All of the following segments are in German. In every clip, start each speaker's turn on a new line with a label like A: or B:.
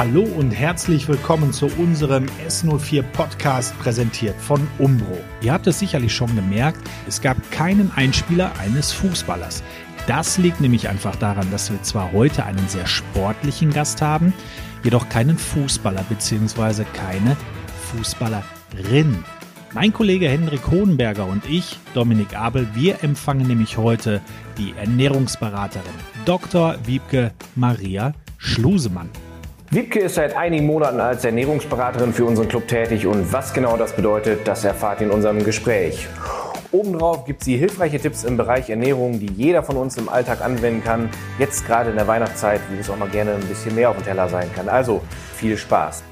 A: Hallo und herzlich willkommen zu unserem S04 Podcast präsentiert von Umbro. Ihr habt es sicherlich schon gemerkt, es gab keinen Einspieler eines Fußballers. Das liegt nämlich einfach daran, dass wir zwar heute einen sehr sportlichen Gast haben, jedoch keinen Fußballer bzw. keine Fußballerin. Mein Kollege Hendrik Hohenberger und ich, Dominik Abel, wir empfangen nämlich heute die Ernährungsberaterin Dr. Wiebke Maria Schlusemann.
B: Wiebke ist seit einigen Monaten als Ernährungsberaterin für unseren Club tätig und was genau das bedeutet, das erfahrt ihr in unserem Gespräch. Obendrauf gibt sie hilfreiche Tipps im Bereich Ernährung, die jeder von uns im Alltag anwenden kann. Jetzt gerade in der Weihnachtszeit, wo es auch mal gerne ein bisschen mehr auf dem Teller sein kann. Also viel Spaß.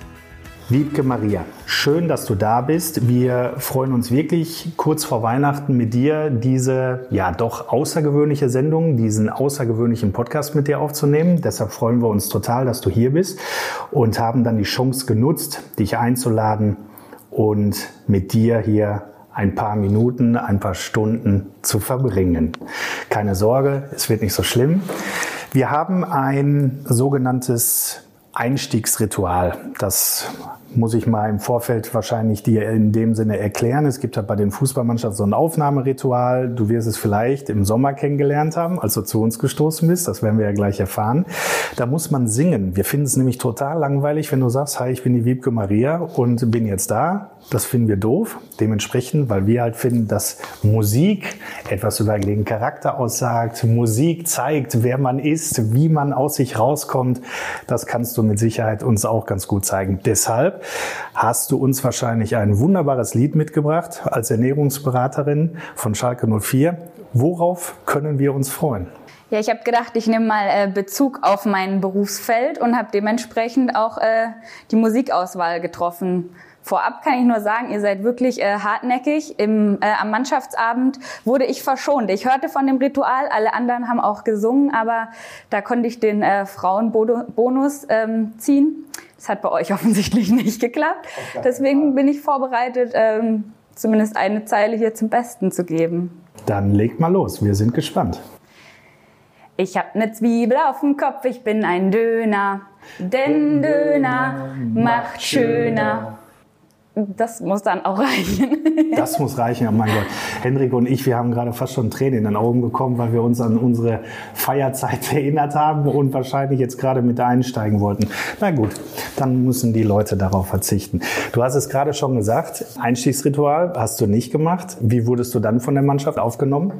A: Wiebke Maria, schön, dass du da bist. Wir freuen uns wirklich kurz vor Weihnachten mit dir diese ja doch außergewöhnliche Sendung, diesen außergewöhnlichen Podcast mit dir aufzunehmen. Deshalb freuen wir uns total, dass du hier bist und haben dann die Chance genutzt, dich einzuladen und mit dir hier ein paar Minuten, ein paar Stunden zu verbringen. Keine Sorge, es wird nicht so schlimm. Wir haben ein sogenanntes Einstiegsritual. Das muss ich mal im Vorfeld wahrscheinlich dir in dem Sinne erklären. Es gibt ja bei den Fußballmannschaften so ein Aufnahmeritual. Du wirst es vielleicht im Sommer kennengelernt haben, als du zu uns gestoßen bist. Das werden wir ja gleich erfahren. Da muss man singen. Wir finden es nämlich total langweilig, wenn du sagst, hi, ich bin die Wiebke Maria und bin jetzt da. Das finden wir doof. Dementsprechend, weil wir halt finden, dass Musik etwas über den Charakter aussagt. Musik zeigt, wer man ist, wie man aus sich rauskommt. Das kannst du mit Sicherheit uns auch ganz gut zeigen. Deshalb hast du uns wahrscheinlich ein wunderbares Lied mitgebracht als Ernährungsberaterin von Schalke 04. Worauf können wir uns freuen?
C: Ja, ich habe gedacht, ich nehme mal äh, Bezug auf mein Berufsfeld und habe dementsprechend auch äh, die Musikauswahl getroffen. Vorab kann ich nur sagen, ihr seid wirklich äh, hartnäckig. Im, äh, am Mannschaftsabend wurde ich verschont. Ich hörte von dem Ritual, alle anderen haben auch gesungen, aber da konnte ich den äh, Frauenbonus ähm, ziehen. Das hat bei euch offensichtlich nicht geklappt. Deswegen bin ich vorbereitet, ähm, zumindest eine Zeile hier zum Besten zu geben.
A: Dann legt mal los, wir sind gespannt.
C: Ich hab ne Zwiebel auf dem Kopf, ich bin ein Döner, denn Döner macht schöner das muss dann auch reichen.
A: das muss reichen, oh mein Gott. Henrik und ich, wir haben gerade fast schon Tränen in den Augen bekommen, weil wir uns an unsere Feierzeit erinnert haben und wahrscheinlich jetzt gerade mit einsteigen wollten. Na gut, dann müssen die Leute darauf verzichten. Du hast es gerade schon gesagt, Einstiegsritual hast du nicht gemacht. Wie wurdest du dann von der Mannschaft aufgenommen?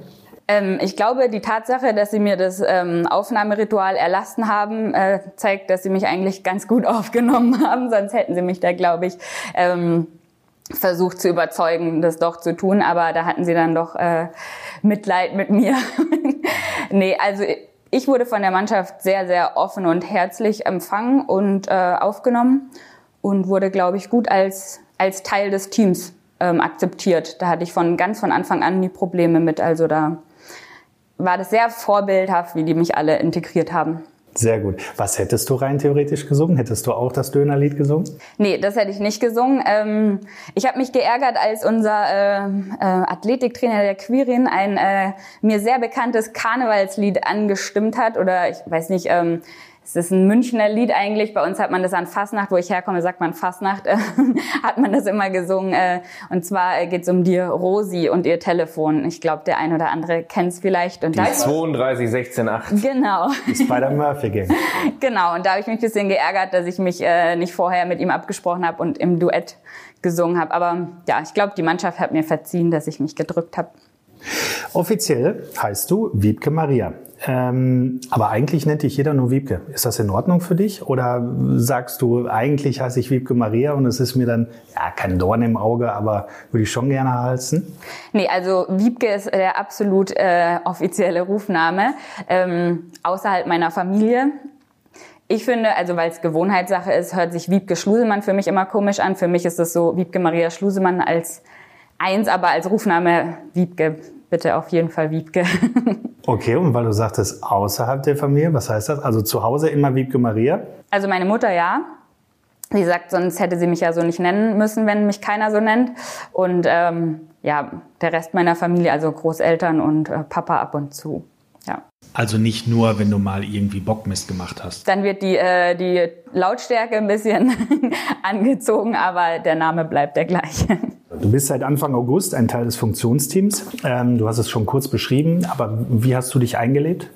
C: Ähm, ich glaube, die Tatsache, dass sie mir das ähm, Aufnahmeritual erlassen haben, äh, zeigt, dass sie mich eigentlich ganz gut aufgenommen haben. Sonst hätten sie mich da, glaube ich, ähm, versucht zu überzeugen, das doch zu tun. Aber da hatten sie dann doch äh, Mitleid mit mir. nee, also ich wurde von der Mannschaft sehr, sehr offen und herzlich empfangen und äh, aufgenommen und wurde, glaube ich, gut als, als Teil des Teams ähm, akzeptiert. Da hatte ich von ganz von Anfang an nie Probleme mit. Also da war das sehr vorbildhaft, wie die mich alle integriert haben.
A: Sehr gut. Was hättest du rein theoretisch gesungen? Hättest du auch das Dönerlied gesungen?
C: Nee, das hätte ich nicht gesungen. Ähm, ich habe mich geärgert, als unser äh, äh, Athletiktrainer der Quirin ein äh, mir sehr bekanntes Karnevalslied angestimmt hat. Oder ich weiß nicht, ähm, es ist ein Münchner Lied eigentlich. Bei uns hat man das an Fastnacht, wo ich herkomme, sagt man Fastnacht, äh, hat man das immer gesungen. Äh, und zwar geht es um die Rosi und ihr Telefon. Ich glaube, der ein oder andere kennt es vielleicht. Und
B: die 32168.
C: Genau.
A: Die Spider-Murphy-Gang.
C: genau, und da habe ich mich ein bisschen geärgert, dass ich mich äh, nicht vorher mit ihm abgesprochen habe und im Duett gesungen habe. Aber ja, ich glaube, die Mannschaft hat mir verziehen, dass ich mich gedrückt habe.
A: Offiziell heißt du Wiebke Maria. Ähm, aber eigentlich nennt dich jeder nur Wiebke. Ist das in Ordnung für dich? Oder sagst du, eigentlich heiße ich Wiebke Maria und es ist mir dann, ja, kein Dorn im Auge, aber würde ich schon gerne halsen?
C: Nee, also Wiebke ist der absolut äh, offizielle Rufname ähm, außerhalb meiner Familie. Ich finde, also weil es Gewohnheitssache ist, hört sich Wiebke Schlusemann für mich immer komisch an. Für mich ist es so Wiebke Maria Schlusemann als eins, aber als Rufname Wiebke. Bitte auf jeden Fall Wiebke.
A: Okay, und weil du sagtest, außerhalb der Familie, was heißt das? Also zu Hause immer Wiebke Maria?
C: Also meine Mutter ja. Sie sagt, sonst hätte sie mich ja so nicht nennen müssen, wenn mich keiner so nennt. Und ähm, ja, der Rest meiner Familie, also Großeltern und äh, Papa ab und zu. Ja.
A: Also nicht nur, wenn du mal irgendwie Bockmist gemacht hast.
C: Dann wird die, äh, die Lautstärke ein bisschen angezogen, aber der Name bleibt der gleiche.
A: Du bist seit Anfang August ein Teil des Funktionsteams. Ähm, du hast es schon kurz beschrieben, aber wie hast du dich eingelebt?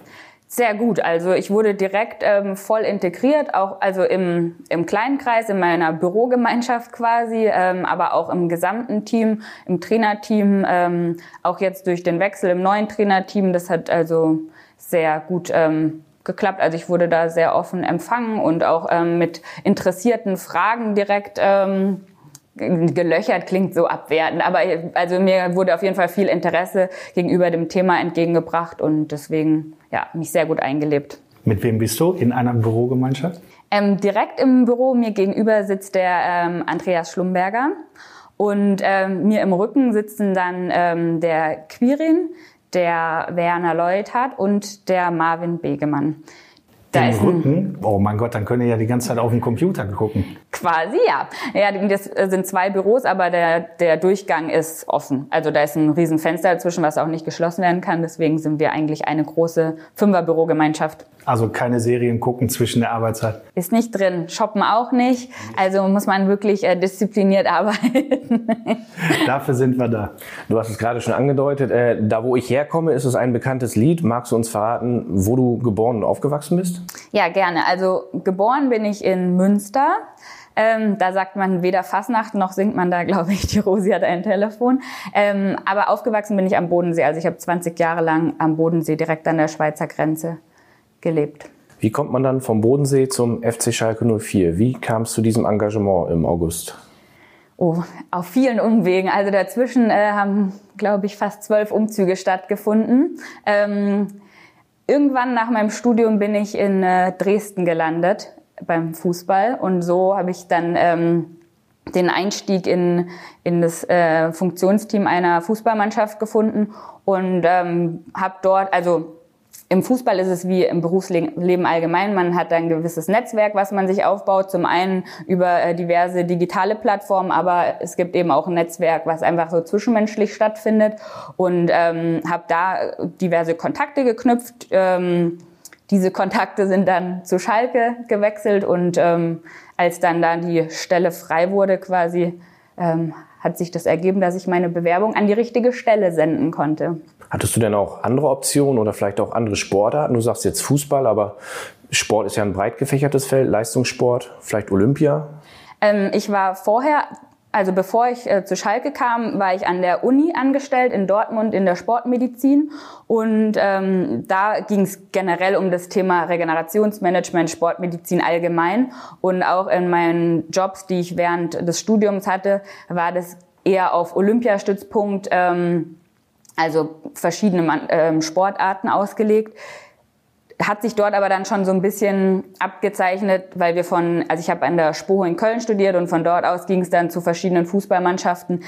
C: Sehr gut. Also ich wurde direkt ähm, voll integriert, auch also im, im kleinen Kreis, in meiner Bürogemeinschaft quasi, ähm, aber auch im gesamten Team, im Trainerteam, ähm, auch jetzt durch den Wechsel im neuen Trainerteam. Das hat also sehr gut ähm, geklappt. Also ich wurde da sehr offen empfangen und auch ähm, mit interessierten Fragen direkt ähm, gelöchert klingt so abwertend, aber also mir wurde auf jeden Fall viel Interesse gegenüber dem Thema entgegengebracht und deswegen ja mich sehr gut eingelebt.
A: Mit wem bist du in einer Bürogemeinschaft?
C: Ähm, direkt im Büro mir gegenüber sitzt der ähm, Andreas Schlumberger und ähm, mir im Rücken sitzen dann ähm, der Quirin, der Werner Leuthardt und der Marvin Begemann.
A: Da Im Rücken? Oh mein Gott, dann können ihr ja die ganze Zeit auf den Computer gucken.
C: Quasi, ja. Ja, das sind zwei Büros, aber der, der Durchgang ist offen. Also da ist ein riesen Fenster dazwischen, was auch nicht geschlossen werden kann. Deswegen sind wir eigentlich eine große Fünfer-Bürogemeinschaft.
A: Also keine Serien gucken zwischen der Arbeitszeit?
C: Ist nicht drin. Shoppen auch nicht. Also muss man wirklich äh, diszipliniert arbeiten.
A: Dafür sind wir da.
B: Du hast es gerade schon angedeutet. Äh, da, wo ich herkomme, ist es ein bekanntes Lied. Magst du uns verraten, wo du geboren und aufgewachsen bist?
C: Ja, gerne. Also geboren bin ich in Münster. Ähm, da sagt man weder Fasnacht noch singt man da, glaube ich, die Rosi hat ein Telefon. Ähm, aber aufgewachsen bin ich am Bodensee. Also ich habe 20 Jahre lang am Bodensee direkt an der Schweizer Grenze gelebt.
B: Wie kommt man dann vom Bodensee zum FC Schalke 04? Wie kam es zu diesem Engagement im August?
C: Oh, auf vielen Umwegen. Also dazwischen äh, haben, glaube ich, fast zwölf Umzüge stattgefunden. Ähm, irgendwann nach meinem Studium bin ich in äh, Dresden gelandet beim Fußball und so habe ich dann ähm, den Einstieg in, in das äh, Funktionsteam einer Fußballmannschaft gefunden und ähm, habe dort, also im Fußball ist es wie im Berufsleben allgemein. Man hat ein gewisses Netzwerk, was man sich aufbaut. Zum einen über äh, diverse digitale Plattformen, aber es gibt eben auch ein Netzwerk, was einfach so zwischenmenschlich stattfindet. Und ähm, habe da diverse Kontakte geknüpft. Ähm, diese Kontakte sind dann zu Schalke gewechselt und ähm, als dann da die Stelle frei wurde quasi, ähm, hat sich das ergeben, dass ich meine Bewerbung an die richtige Stelle senden konnte.
B: Hattest du denn auch andere Optionen oder vielleicht auch andere Sportarten? Du sagst jetzt Fußball, aber Sport ist ja ein breit gefächertes Feld, Leistungssport, vielleicht Olympia?
C: Ähm, ich war vorher also bevor ich äh, zu Schalke kam, war ich an der Uni angestellt in Dortmund in der Sportmedizin. Und ähm, da ging es generell um das Thema Regenerationsmanagement, Sportmedizin allgemein. Und auch in meinen Jobs, die ich während des Studiums hatte, war das eher auf Olympiastützpunkt, ähm, also verschiedene ähm, Sportarten ausgelegt hat sich dort aber dann schon so ein bisschen abgezeichnet, weil wir von, also ich habe an der Spoho in Köln studiert und von dort aus ging es dann zu verschiedenen Fußballmannschaften.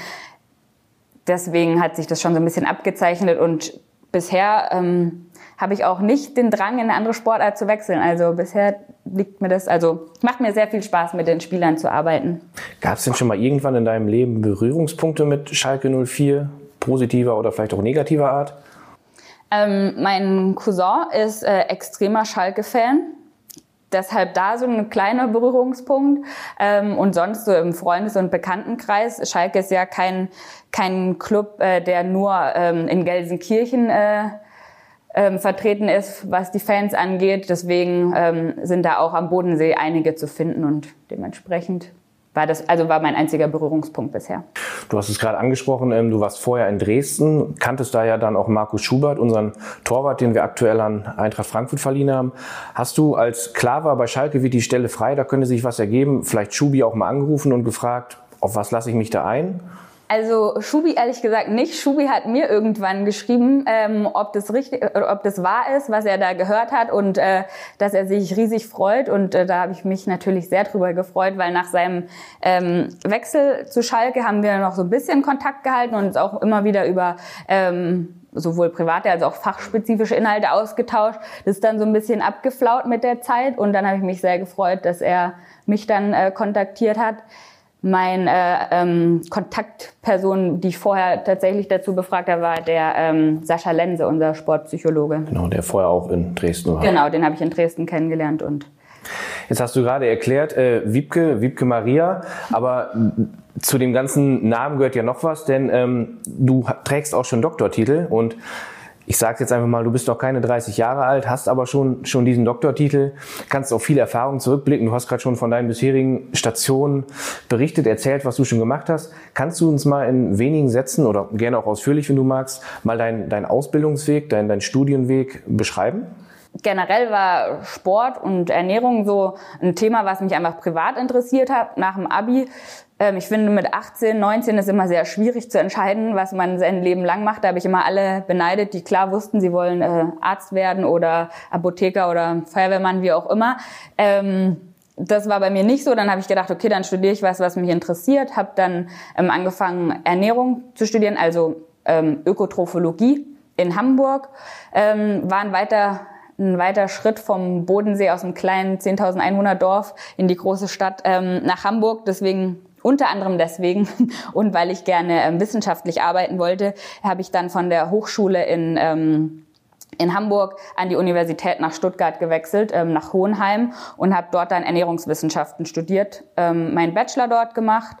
C: Deswegen hat sich das schon so ein bisschen abgezeichnet und bisher ähm, habe ich auch nicht den Drang, in eine andere Sportart zu wechseln. Also bisher liegt mir das, also macht mir sehr viel Spaß, mit den Spielern zu arbeiten.
B: Gab es denn schon mal irgendwann in deinem Leben Berührungspunkte mit Schalke 04, positiver oder vielleicht auch negativer Art?
C: Ähm, mein Cousin ist äh, extremer Schalke-Fan. Deshalb da so ein kleiner Berührungspunkt. Ähm, und sonst so im Freundes- und Bekanntenkreis. Schalke ist ja kein, kein Club, äh, der nur ähm, in Gelsenkirchen äh, ähm, vertreten ist, was die Fans angeht. Deswegen ähm, sind da auch am Bodensee einige zu finden und dementsprechend war das, also war mein einziger Berührungspunkt bisher.
B: Du hast es gerade angesprochen, ähm, du warst vorher in Dresden, kanntest da ja dann auch Markus Schubert, unseren Torwart, den wir aktuell an Eintracht Frankfurt verliehen haben. Hast du, als klar war, bei Schalke wird die Stelle frei, da könnte sich was ergeben, vielleicht Schubi auch mal angerufen und gefragt, auf was lasse ich mich da ein?
C: Also Schubi ehrlich gesagt nicht. Schubi hat mir irgendwann geschrieben, ähm, ob das richtig, äh, ob das wahr ist, was er da gehört hat und äh, dass er sich riesig freut. Und äh, da habe ich mich natürlich sehr drüber gefreut, weil nach seinem ähm, Wechsel zu Schalke haben wir noch so ein bisschen Kontakt gehalten und uns auch immer wieder über ähm, sowohl private als auch fachspezifische Inhalte ausgetauscht. Das ist dann so ein bisschen abgeflaut mit der Zeit und dann habe ich mich sehr gefreut, dass er mich dann äh, kontaktiert hat. Mein äh, ähm, Kontaktperson, die ich vorher tatsächlich dazu befragt habe, war der ähm, Sascha Lense, unser Sportpsychologe.
B: Genau, der vorher auch in Dresden war.
C: Genau, den habe ich in Dresden kennengelernt und
B: Jetzt hast du gerade erklärt, äh, Wiebke, Wiebke Maria, aber zu dem ganzen Namen gehört ja noch was, denn ähm, du trägst auch schon Doktortitel und ich sage jetzt einfach mal, du bist noch keine 30 Jahre alt, hast aber schon, schon diesen Doktortitel, kannst auf viel Erfahrung zurückblicken. Du hast gerade schon von deinen bisherigen Stationen berichtet, erzählt, was du schon gemacht hast. Kannst du uns mal in wenigen Sätzen oder gerne auch ausführlich, wenn du magst, mal deinen dein Ausbildungsweg, deinen dein Studienweg beschreiben?
C: Generell war Sport und Ernährung so ein Thema, was mich einfach privat interessiert hat nach dem Abi. Ähm, ich finde, mit 18, 19 ist immer sehr schwierig zu entscheiden, was man sein Leben lang macht. Da habe ich immer alle beneidet, die klar wussten, sie wollen äh, Arzt werden oder Apotheker oder Feuerwehrmann, wie auch immer. Ähm, das war bei mir nicht so. Dann habe ich gedacht, okay, dann studiere ich was, was mich interessiert. Habe dann ähm, angefangen, Ernährung zu studieren, also Ökotrophologie in Hamburg. waren weiter ein weiter Schritt vom Bodensee aus einem kleinen 10.000 Einwohner Dorf in die große Stadt ähm, nach Hamburg. Deswegen unter anderem deswegen und weil ich gerne ähm, wissenschaftlich arbeiten wollte, habe ich dann von der Hochschule in ähm, in Hamburg an die Universität nach Stuttgart gewechselt, ähm, nach Hohenheim und habe dort dann Ernährungswissenschaften studiert, ähm, meinen Bachelor dort gemacht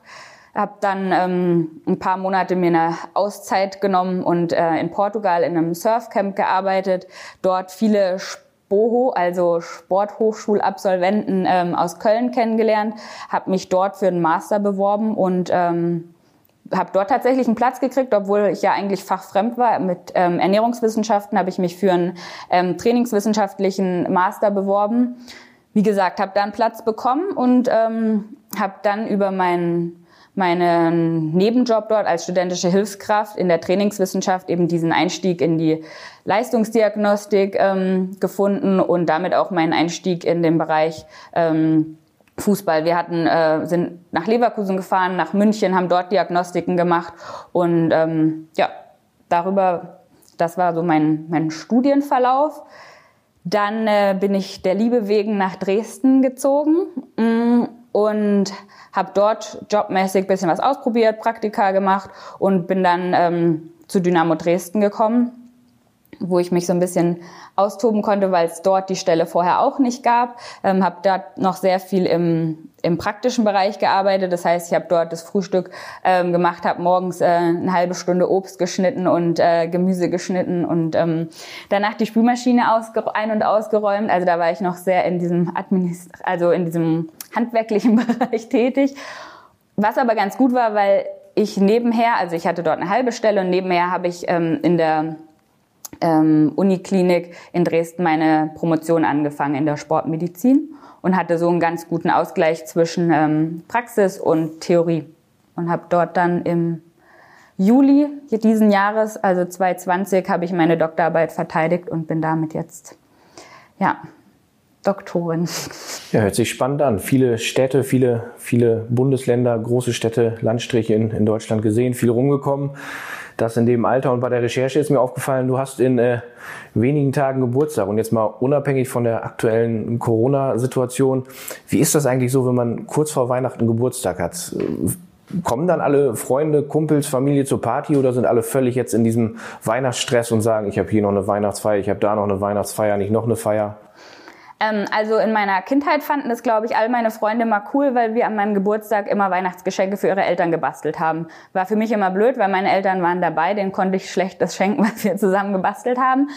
C: habe dann ähm, ein paar Monate mir eine Auszeit genommen und äh, in Portugal in einem Surfcamp gearbeitet. Dort viele Spoho, also Sporthochschulabsolventen ähm, aus Köln kennengelernt, habe mich dort für einen Master beworben und ähm, habe dort tatsächlich einen Platz gekriegt, obwohl ich ja eigentlich fachfremd war. Mit ähm, Ernährungswissenschaften habe ich mich für einen ähm, trainingswissenschaftlichen Master beworben. Wie gesagt, habe da einen Platz bekommen und ähm, habe dann über meinen meinen Nebenjob dort als studentische Hilfskraft in der Trainingswissenschaft eben diesen Einstieg in die Leistungsdiagnostik ähm, gefunden und damit auch meinen Einstieg in den Bereich ähm, Fußball. Wir hatten, äh, sind nach Leverkusen gefahren, nach München, haben dort Diagnostiken gemacht und ähm, ja, darüber, das war so mein, mein Studienverlauf. Dann äh, bin ich der Liebe wegen nach Dresden gezogen mm, und habe dort jobmäßig bisschen was ausprobiert, Praktika gemacht und bin dann ähm, zu Dynamo Dresden gekommen, wo ich mich so ein bisschen austoben konnte, weil es dort die Stelle vorher auch nicht gab. Ähm, habe dort noch sehr viel im, im praktischen Bereich gearbeitet. Das heißt, ich habe dort das Frühstück ähm, gemacht, habe morgens äh, eine halbe Stunde Obst geschnitten und äh, Gemüse geschnitten und ähm, danach die Spülmaschine ein- und ausgeräumt. Also da war ich noch sehr in diesem Administ also in diesem handwerklichen Bereich tätig. Was aber ganz gut war, weil ich nebenher, also ich hatte dort eine halbe Stelle und nebenher habe ich ähm, in der ähm, Uniklinik in Dresden meine Promotion angefangen in der Sportmedizin und hatte so einen ganz guten Ausgleich zwischen ähm, Praxis und Theorie und habe dort dann im Juli diesen Jahres, also 2020, habe ich meine Doktorarbeit verteidigt und bin damit jetzt ja Doktorin.
B: Ja, hört sich spannend an. Viele Städte, viele, viele Bundesländer, große Städte, Landstriche in, in Deutschland gesehen, viel rumgekommen. Das in dem Alter und bei der Recherche ist mir aufgefallen, du hast in äh, wenigen Tagen Geburtstag und jetzt mal unabhängig von der aktuellen Corona-Situation. Wie ist das eigentlich so, wenn man kurz vor Weihnachten Geburtstag hat? Kommen dann alle Freunde, Kumpels, Familie zur Party oder sind alle völlig jetzt in diesem Weihnachtsstress und sagen, ich habe hier noch eine Weihnachtsfeier, ich habe da noch eine Weihnachtsfeier, nicht noch eine Feier?
C: Ähm, also in meiner Kindheit fanden das, glaube ich, all meine Freunde mal cool, weil wir an meinem Geburtstag immer Weihnachtsgeschenke für ihre Eltern gebastelt haben. War für mich immer blöd, weil meine Eltern waren dabei, denen konnte ich schlecht das schenken, was wir zusammen gebastelt haben.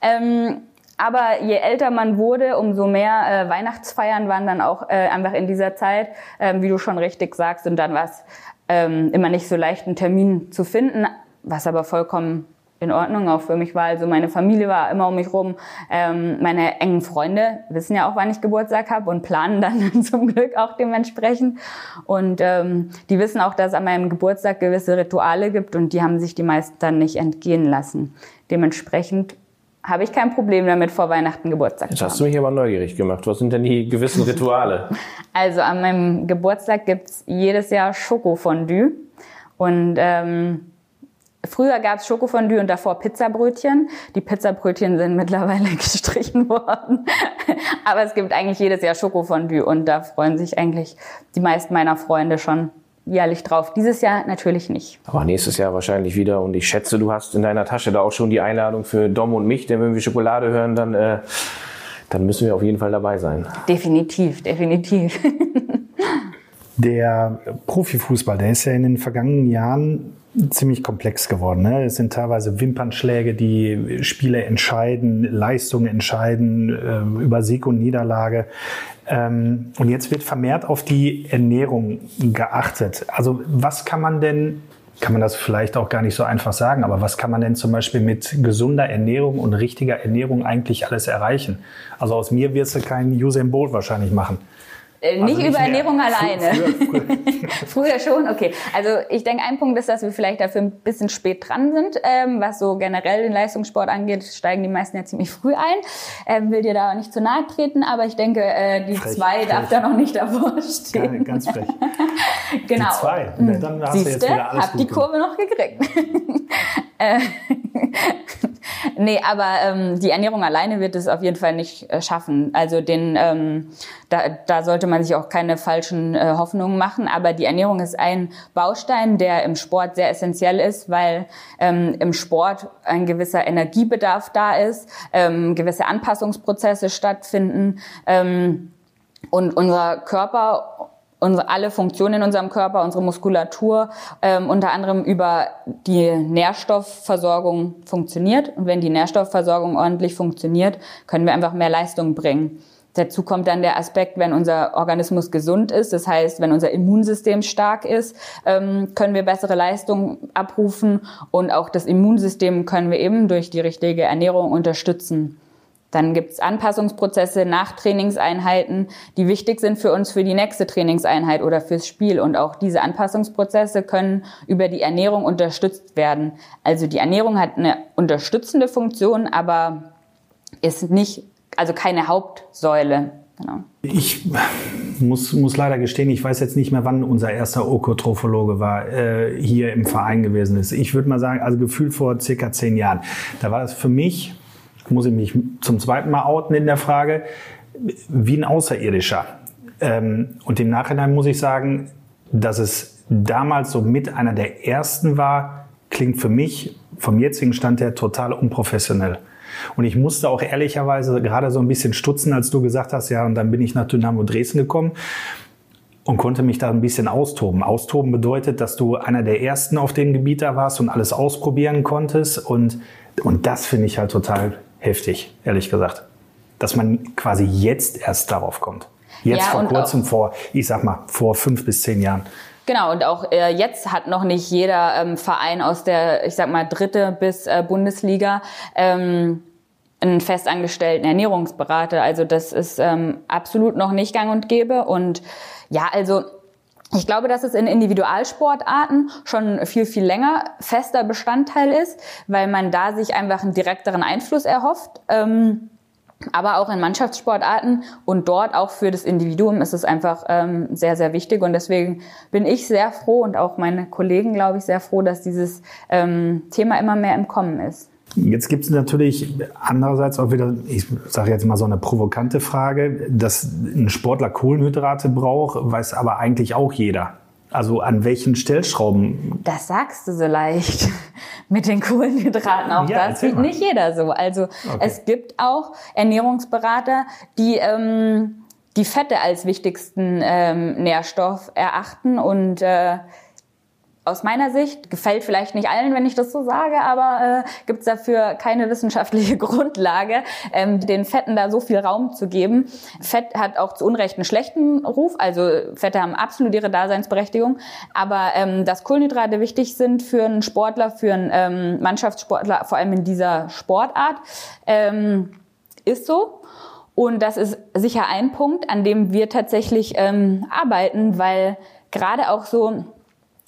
C: Ähm, aber je älter man wurde, umso mehr äh, Weihnachtsfeiern waren dann auch äh, einfach in dieser Zeit, äh, wie du schon richtig sagst. Und dann war es ähm, immer nicht so leicht, einen Termin zu finden, was aber vollkommen in Ordnung auch für mich war. Also meine Familie war immer um mich rum. Ähm, meine engen Freunde wissen ja auch, wann ich Geburtstag habe und planen dann zum Glück auch dementsprechend. Und ähm, die wissen auch, dass es an meinem Geburtstag gewisse Rituale gibt und die haben sich die meisten dann nicht entgehen lassen. Dementsprechend habe ich kein Problem damit, vor Weihnachten Geburtstag
B: Jetzt hast du mich aber neugierig gemacht. Was sind denn die gewissen Rituale?
C: Also an meinem Geburtstag gibt's jedes Jahr Schokofondue und ähm, Früher gab es Schokofondue und davor Pizzabrötchen. Die Pizzabrötchen sind mittlerweile gestrichen worden. Aber es gibt eigentlich jedes Jahr Schokofondue und da freuen sich eigentlich die meisten meiner Freunde schon jährlich drauf. Dieses Jahr natürlich nicht.
B: Aber nächstes Jahr wahrscheinlich wieder. Und ich schätze, du hast in deiner Tasche da auch schon die Einladung für Dom und mich, denn wenn wir Schokolade hören, dann, äh, dann müssen wir auf jeden Fall dabei sein.
C: Definitiv, definitiv.
A: Der Profifußball, der ist ja in den vergangenen Jahren ziemlich komplex geworden. Ne? Es sind teilweise Wimpernschläge, die Spiele entscheiden, Leistungen entscheiden, äh, über Sieg und Niederlage. Ähm, und jetzt wird vermehrt auf die Ernährung geachtet. Also was kann man denn, kann man das vielleicht auch gar nicht so einfach sagen, aber was kann man denn zum Beispiel mit gesunder Ernährung und richtiger Ernährung eigentlich alles erreichen? Also aus mir wirst du keinen Usain Bolt wahrscheinlich machen.
C: Äh, nicht, also nicht über mehr. Ernährung alleine. Früher, früher. früher, schon, okay. Also ich denke, ein Punkt ist, dass wir vielleicht dafür ein bisschen spät dran sind. Ähm, was so generell den Leistungssport angeht, steigen die meisten ja ziemlich früh ein. Ähm, will dir da nicht zu nahe treten, aber ich denke, äh, die frech, zwei frech. darf da noch nicht davor stehen.
A: Ganz frech.
C: genau.
A: Die zwei. Ja, dann hast Siehste, du jetzt wieder alles
C: hab die Kurve noch gekriegt. Äh, nee, aber ähm, die Ernährung alleine wird es auf jeden Fall nicht äh, schaffen. Also den, ähm, da, da sollte man sich auch keine falschen äh, Hoffnungen machen. Aber die Ernährung ist ein Baustein, der im Sport sehr essentiell ist, weil ähm, im Sport ein gewisser Energiebedarf da ist, ähm, gewisse Anpassungsprozesse stattfinden ähm, und unser Körper unsere, alle Funktionen in unserem Körper, unsere Muskulatur ähm, unter anderem über die Nährstoffversorgung funktioniert. Und wenn die Nährstoffversorgung ordentlich funktioniert, können wir einfach mehr Leistung bringen. Dazu kommt dann der Aspekt, wenn unser Organismus gesund ist, das heißt, wenn unser Immunsystem stark ist, ähm, können wir bessere Leistung abrufen und auch das Immunsystem können wir eben durch die richtige Ernährung unterstützen. Dann gibt's Anpassungsprozesse nach Trainingseinheiten, die wichtig sind für uns für die nächste Trainingseinheit oder fürs Spiel. Und auch diese Anpassungsprozesse können über die Ernährung unterstützt werden. Also die Ernährung hat eine unterstützende Funktion, aber ist nicht, also keine Hauptsäule. Genau.
A: Ich muss, muss leider gestehen, ich weiß jetzt nicht mehr, wann unser erster Okotrophologe war, äh, hier im Verein gewesen ist. Ich würde mal sagen, also gefühlt vor circa zehn Jahren. Da war das für mich muss ich mich zum zweiten Mal outen in der Frage, wie ein Außerirdischer. Ähm, und im Nachhinein muss ich sagen, dass es damals so mit einer der ersten war, klingt für mich vom jetzigen Stand her total unprofessionell. Und ich musste auch ehrlicherweise gerade so ein bisschen stutzen, als du gesagt hast, ja, und dann bin ich nach Dynamo Dresden gekommen und konnte mich da ein bisschen austoben. Austoben bedeutet, dass du einer der ersten auf dem Gebiet da warst und alles ausprobieren konntest. Und, und das finde ich halt total heftig, ehrlich gesagt. Dass man quasi jetzt erst darauf kommt. Jetzt ja, vor kurzem, vor, ich sag mal, vor fünf bis zehn Jahren.
C: Genau, und auch äh, jetzt hat noch nicht jeder ähm, Verein aus der, ich sag mal, dritte bis äh, Bundesliga ähm, einen festangestellten Ernährungsberater. Also das ist ähm, absolut noch nicht gang und gäbe. Und ja, also ich glaube, dass es in Individualsportarten schon viel, viel länger fester Bestandteil ist, weil man da sich einfach einen direkteren Einfluss erhofft. Ähm, aber auch in Mannschaftssportarten und dort auch für das Individuum ist es einfach ähm, sehr, sehr wichtig. Und deswegen bin ich sehr froh und auch meine Kollegen, glaube ich, sehr froh, dass dieses ähm, Thema immer mehr im Kommen ist.
A: Jetzt gibt es natürlich andererseits auch wieder, ich sage jetzt mal so eine provokante Frage, dass ein Sportler Kohlenhydrate braucht, weiß aber eigentlich auch jeder. Also an welchen Stellschrauben?
C: Das sagst du so leicht mit den Kohlenhydraten. Auch ja, das sieht nicht jeder so. Also okay. es gibt auch Ernährungsberater, die ähm, die Fette als wichtigsten ähm, Nährstoff erachten und äh, aus meiner Sicht, gefällt vielleicht nicht allen, wenn ich das so sage, aber äh, gibt es dafür keine wissenschaftliche Grundlage, ähm, den Fetten da so viel Raum zu geben. Fett hat auch zu Unrecht einen schlechten Ruf, also Fette haben absolut ihre Daseinsberechtigung, aber ähm, dass Kohlenhydrate wichtig sind für einen Sportler, für einen ähm, Mannschaftssportler, vor allem in dieser Sportart, ähm, ist so. Und das ist sicher ein Punkt, an dem wir tatsächlich ähm, arbeiten, weil gerade auch so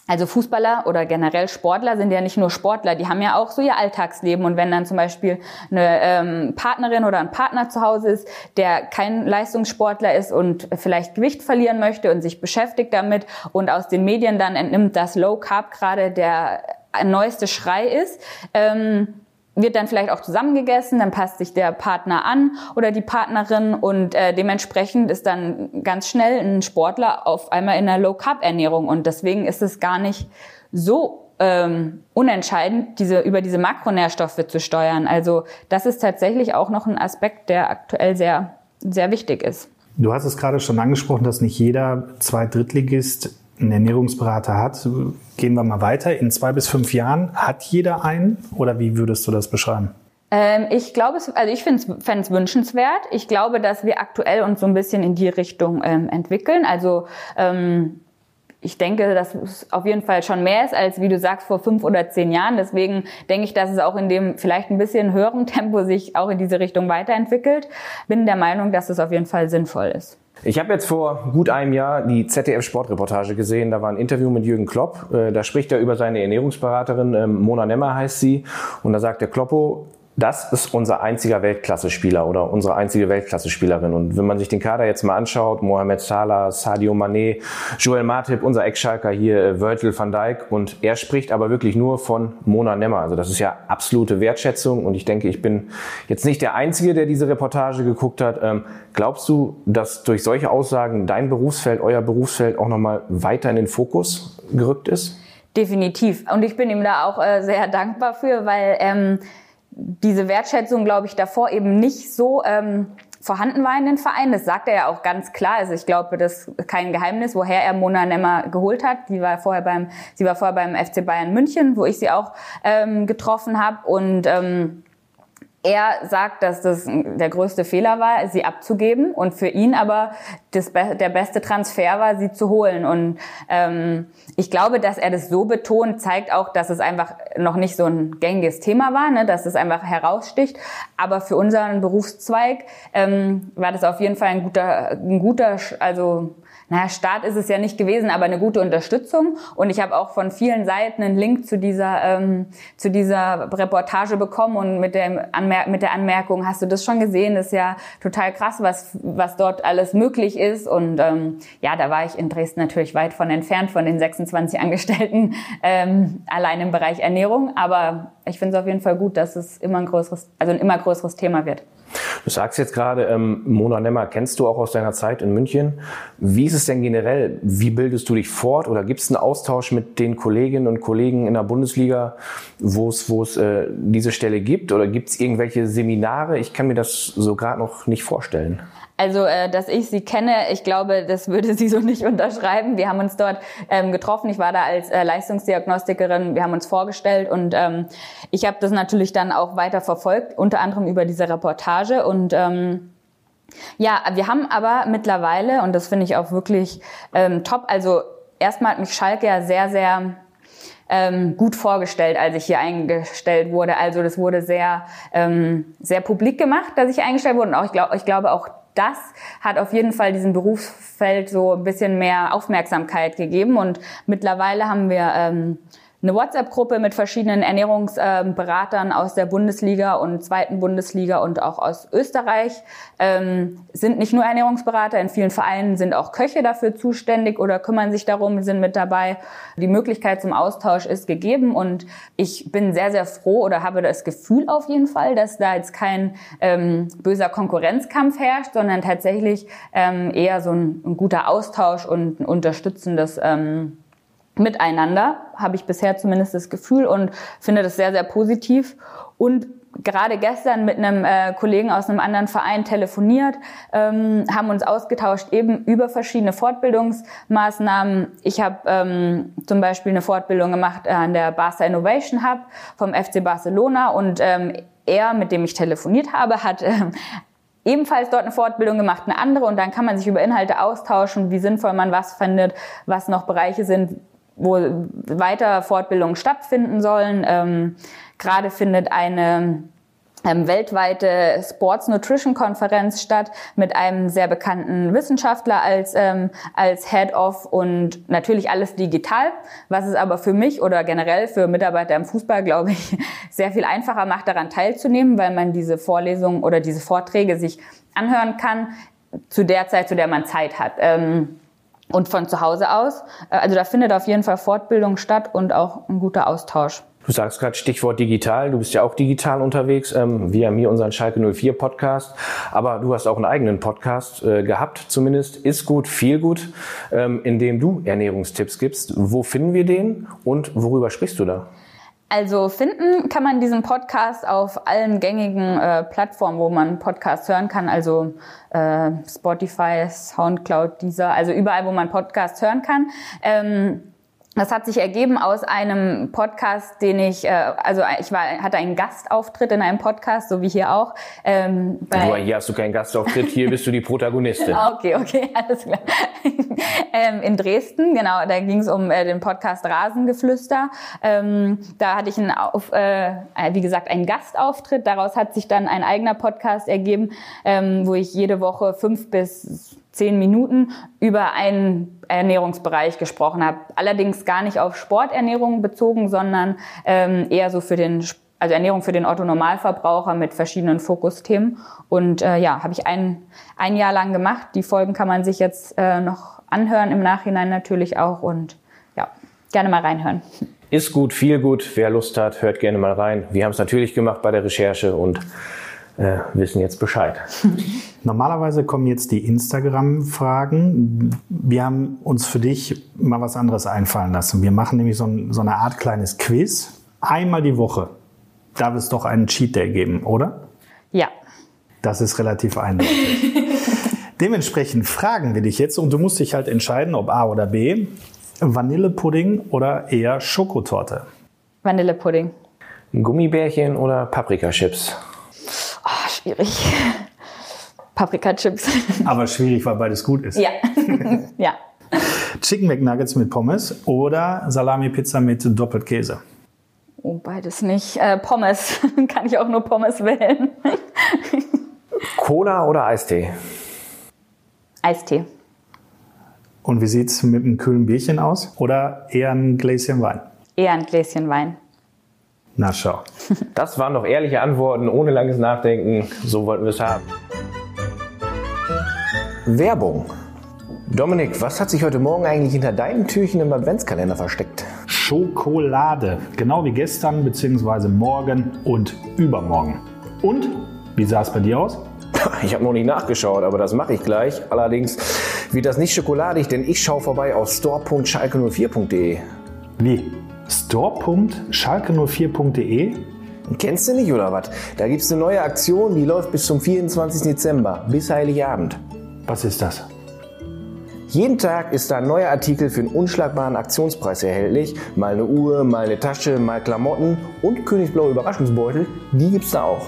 C: also Fußballer oder generell Sportler sind ja nicht nur Sportler, die haben ja auch so ihr Alltagsleben. Und wenn dann zum Beispiel eine ähm, Partnerin oder ein Partner zu Hause ist, der kein Leistungssportler ist und vielleicht Gewicht verlieren möchte und sich beschäftigt damit und aus den Medien dann entnimmt, dass Low Carb gerade der neueste Schrei ist, ähm, wird dann vielleicht auch zusammengegessen, dann passt sich der Partner an oder die Partnerin und äh, dementsprechend ist dann ganz schnell ein Sportler auf einmal in einer Low-Carb-Ernährung und deswegen ist es gar nicht so ähm, unentscheidend, diese, über diese Makronährstoffe zu steuern. Also das ist tatsächlich auch noch ein Aspekt, der aktuell sehr, sehr wichtig ist.
A: Du hast es gerade schon angesprochen, dass nicht jeder Zweit-Drittligist einen Ernährungsberater hat. Gehen wir mal weiter. In zwei bis fünf Jahren hat jeder einen oder wie würdest du das beschreiben?
C: Ähm, ich glaube, also ich finde es wünschenswert. Ich glaube, dass wir aktuell uns so ein bisschen in die Richtung ähm, entwickeln. Also ähm, ich denke, dass es auf jeden Fall schon mehr ist, als wie du sagst, vor fünf oder zehn Jahren. Deswegen denke ich, dass es auch in dem vielleicht ein bisschen höheren Tempo sich auch in diese Richtung weiterentwickelt. Bin der Meinung, dass es auf jeden Fall sinnvoll ist.
B: Ich habe jetzt vor gut einem Jahr die ZDF-Sportreportage gesehen. Da war ein Interview mit Jürgen Klopp. Äh, da spricht er über seine Ernährungsberaterin, ähm, Mona Nemmer heißt sie. Und da sagt der Kloppo, das ist unser einziger Weltklasse-Spieler oder unsere einzige Weltklasse-Spielerin. Und wenn man sich den Kader jetzt mal anschaut, Mohamed Salah, Sadio Mané, Joel Matip, unser Ex-Schalker hier, äh, Virgil van Dijk. Und er spricht aber wirklich nur von Mona Nemmer. Also das ist ja absolute Wertschätzung. Und ich denke, ich bin jetzt nicht der Einzige, der diese Reportage geguckt hat. Ähm, glaubst du, dass durch solche Aussagen dein Berufsfeld, euer Berufsfeld auch nochmal weiter in den Fokus gerückt ist?
C: Definitiv. Und ich bin ihm da auch äh, sehr dankbar für, weil ähm, diese Wertschätzung, glaube ich, davor eben nicht so ähm, vorhanden war in den Vereinen. Das sagt er ja auch ganz klar. Also ich glaube, das ist kein Geheimnis, woher er Mona Nemmer geholt hat. Sie war vorher beim, sie war vorher beim FC Bayern München, wo ich sie auch ähm, getroffen habe. Und ähm, er sagt, dass das der größte Fehler war, sie abzugeben und für ihn aber das, der beste Transfer war, sie zu holen. Und ähm, ich glaube, dass er das so betont, zeigt auch, dass es einfach noch nicht so ein gängiges Thema war, ne, dass es einfach heraussticht. Aber für unseren Berufszweig ähm, war das auf jeden Fall ein guter, ein guter, also naja, Start ist es ja nicht gewesen, aber eine gute Unterstützung. Und ich habe auch von vielen Seiten einen Link zu dieser, ähm, zu dieser Reportage bekommen und mit, dem Anmer mit der Anmerkung, hast du das schon gesehen? Das ist ja total krass, was, was dort alles möglich ist. Und ähm, ja, da war ich in Dresden natürlich weit von entfernt, von den 26 Angestellten, ähm, allein im Bereich Ernährung. Aber ich finde es auf jeden Fall gut, dass es immer ein größeres, also ein immer größeres Thema wird.
B: Du sagst jetzt gerade, ähm, Mona Nemmer kennst du auch aus deiner Zeit in München. Wie ist es denn generell? Wie bildest du dich fort oder gibt es einen Austausch mit den Kolleginnen und Kollegen in der Bundesliga, wo es wo es äh, diese Stelle gibt? Oder gibt es irgendwelche Seminare? Ich kann mir das so gerade noch nicht vorstellen.
C: Also, äh, dass ich sie kenne, ich glaube, das würde sie so nicht unterschreiben. Wir haben uns dort ähm, getroffen. Ich war da als äh, Leistungsdiagnostikerin. Wir haben uns vorgestellt und ähm, ich habe das natürlich dann auch weiter verfolgt, unter anderem über diese Reportage und ähm, ja, wir haben aber mittlerweile, und das finde ich auch wirklich ähm, top, also erstmal hat mich Schalke ja sehr, sehr ähm, gut vorgestellt, als ich hier eingestellt wurde. Also das wurde sehr, ähm, sehr publik gemacht, dass ich eingestellt wurde. Und auch, ich, glaub, ich glaube auch das hat auf jeden Fall diesem Berufsfeld so ein bisschen mehr Aufmerksamkeit gegeben. Und mittlerweile haben wir ähm, eine WhatsApp-Gruppe mit verschiedenen Ernährungsberatern aus der Bundesliga und zweiten Bundesliga und auch aus Österreich. Ähm, sind nicht nur Ernährungsberater, in vielen Vereinen sind auch Köche dafür zuständig oder kümmern sich darum, sind mit dabei. Die Möglichkeit zum Austausch ist gegeben und ich bin sehr, sehr froh oder habe das Gefühl auf jeden Fall, dass da jetzt kein ähm, böser Konkurrenzkampf herrscht, sondern tatsächlich ähm, eher so ein, ein, guter Austausch und ein unterstützendes ähm, miteinander, habe ich bisher zumindest das Gefühl und finde das sehr, sehr positiv. Und gerade gestern mit einem äh, Kollegen aus einem anderen Verein telefoniert, ähm, haben uns ausgetauscht eben über verschiedene Fortbildungsmaßnahmen. Ich habe ähm, zum Beispiel eine Fortbildung gemacht an der Barca Innovation Hub vom FC Barcelona und ähm, er, mit dem ich telefoniert habe, hat ähm, ebenfalls dort eine Fortbildung gemacht, eine andere und dann kann man sich über Inhalte austauschen, wie sinnvoll man was findet, was noch Bereiche sind, wo weiter Fortbildungen stattfinden sollen. Ähm, Gerade findet eine ähm, weltweite Sports Nutrition Konferenz statt mit einem sehr bekannten Wissenschaftler als ähm, als Head of und natürlich alles digital, was es aber für mich oder generell für Mitarbeiter im Fußball, glaube ich, sehr viel einfacher macht, daran teilzunehmen, weil man diese Vorlesungen oder diese Vorträge sich anhören kann zu der Zeit, zu der man Zeit hat. Ähm, und von zu Hause aus. Äh, also da findet auf jeden Fall Fortbildung statt und auch ein guter Austausch.
B: Du sagst gerade Stichwort digital. Du bist ja auch digital unterwegs. Ähm, wir haben hier unseren Schalke 04 Podcast. Aber du hast auch einen eigenen Podcast äh, gehabt, zumindest. Ist gut, viel gut, ähm, in dem du Ernährungstipps gibst. Wo finden wir den und worüber sprichst du da?
C: Also finden kann man diesen Podcast auf allen gängigen äh, Plattformen, wo man Podcasts hören kann, also äh, Spotify, Soundcloud, dieser, also überall, wo man Podcasts hören kann. Ähm, das hat sich ergeben aus einem Podcast, den ich, äh, also ich war, hatte einen Gastauftritt in einem Podcast, so wie hier auch.
B: Ähm, bei hier hast du keinen Gastauftritt, hier bist du die Protagonistin.
C: okay, okay, alles klar. ähm, in Dresden, genau, da ging es um äh, den Podcast Rasengeflüster. Ähm, da hatte ich einen, auf, äh, wie gesagt, einen Gastauftritt. Daraus hat sich dann ein eigener Podcast ergeben, ähm, wo ich jede Woche fünf bis zehn Minuten über einen Ernährungsbereich gesprochen habe. Allerdings gar nicht auf Sporternährung bezogen, sondern ähm, eher so für den also Ernährung für den Otto-Normalverbraucher mit verschiedenen Fokusthemen. Und äh, ja, habe ich ein, ein Jahr lang gemacht. Die Folgen kann man sich jetzt äh, noch anhören, im Nachhinein natürlich auch. Und ja, gerne mal reinhören.
B: Ist gut, viel gut. Wer Lust hat, hört gerne mal rein. Wir haben es natürlich gemacht bei der Recherche und äh, wissen jetzt Bescheid.
A: Normalerweise kommen jetzt die Instagram-Fragen. Wir haben uns für dich mal was anderes einfallen lassen. Wir machen nämlich so, ein, so eine Art kleines Quiz. Einmal die Woche darf es doch einen Cheat Day geben, oder?
C: Ja.
A: Das ist relativ eindeutig. Dementsprechend fragen wir dich jetzt und du musst dich halt entscheiden, ob A oder B. Vanillepudding oder eher Schokotorte?
C: Vanillepudding.
B: Gummibärchen oder Paprikachips?
C: Schwierig. Paprika-Chips.
A: Aber schwierig, weil beides gut ist.
C: Ja. ja.
A: Chicken McNuggets mit Pommes oder Salami-Pizza mit doppelt Käse?
C: Oh, beides nicht. Äh, Pommes. Kann ich auch nur Pommes wählen.
B: Cola oder Eistee?
C: Eistee.
A: Und wie sieht es mit einem kühlen Bierchen aus? Oder eher ein Gläschen Wein?
C: Eher ein Gläschen Wein.
A: Na schau.
B: Das waren doch ehrliche Antworten, ohne langes Nachdenken. So wollten wir es haben. Werbung. Dominik, was hat sich heute Morgen eigentlich hinter deinem Türchen im Adventskalender versteckt?
A: Schokolade. Genau wie gestern, beziehungsweise morgen und übermorgen. Und? Wie sah es bei dir aus?
B: Ich habe noch nicht nachgeschaut, aber das mache ich gleich. Allerdings wird das nicht schokoladig, denn ich schaue vorbei auf store.schalke04.de.
A: Wie? store.schalke04.de?
B: Kennst du nicht oder was? Da gibt es eine neue Aktion, die läuft bis zum 24. Dezember, bis Heiligabend.
A: Was ist das?
B: Jeden Tag ist da ein neuer Artikel für einen unschlagbaren Aktionspreis erhältlich. Mal eine Uhr, mal eine Tasche, mal Klamotten und Königsblau Überraschungsbeutel, die gibt's da auch.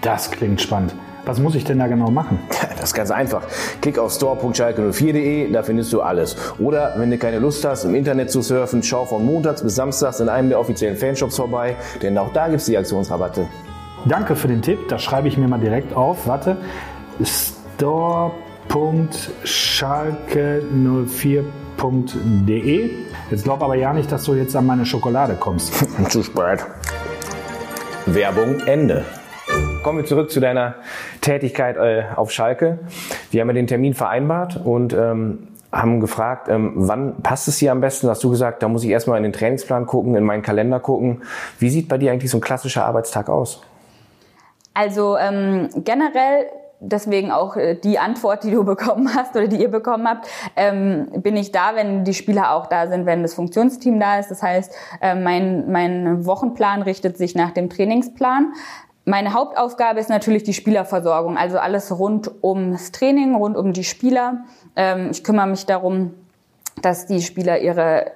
A: Das klingt spannend. Was muss ich denn da genau machen?
B: Das ist ganz einfach. Klick auf store.schalke04.de, da findest du alles. Oder wenn du keine Lust hast, im Internet zu surfen, schau von montags bis samstags in einem der offiziellen Fanshops vorbei, denn auch da gibt's die Aktionsrabatte.
A: Danke für den Tipp, das schreibe ich mir mal direkt auf. Warte. store.schalke04.de. Jetzt glaub aber ja nicht, dass du jetzt an meine Schokolade kommst.
B: Zu spät. Werbung Ende. Kommen wir zurück zu deiner Tätigkeit äh, auf Schalke. Wir haben ja den Termin vereinbart und ähm, haben gefragt, ähm, wann passt es hier am besten? Hast du gesagt, da muss ich erstmal in den Trainingsplan gucken, in meinen Kalender gucken. Wie sieht bei dir eigentlich so ein klassischer Arbeitstag aus?
C: Also ähm, generell deswegen auch äh, die Antwort, die du bekommen hast oder die ihr bekommen habt, ähm, bin ich da, wenn die Spieler auch da sind, wenn das Funktionsteam da ist. Das heißt, äh, mein, mein Wochenplan richtet sich nach dem Trainingsplan. Meine Hauptaufgabe ist natürlich die Spielerversorgung, also alles rund ums Training, rund um die Spieler. Ähm, ich kümmere mich darum, dass die Spieler ihre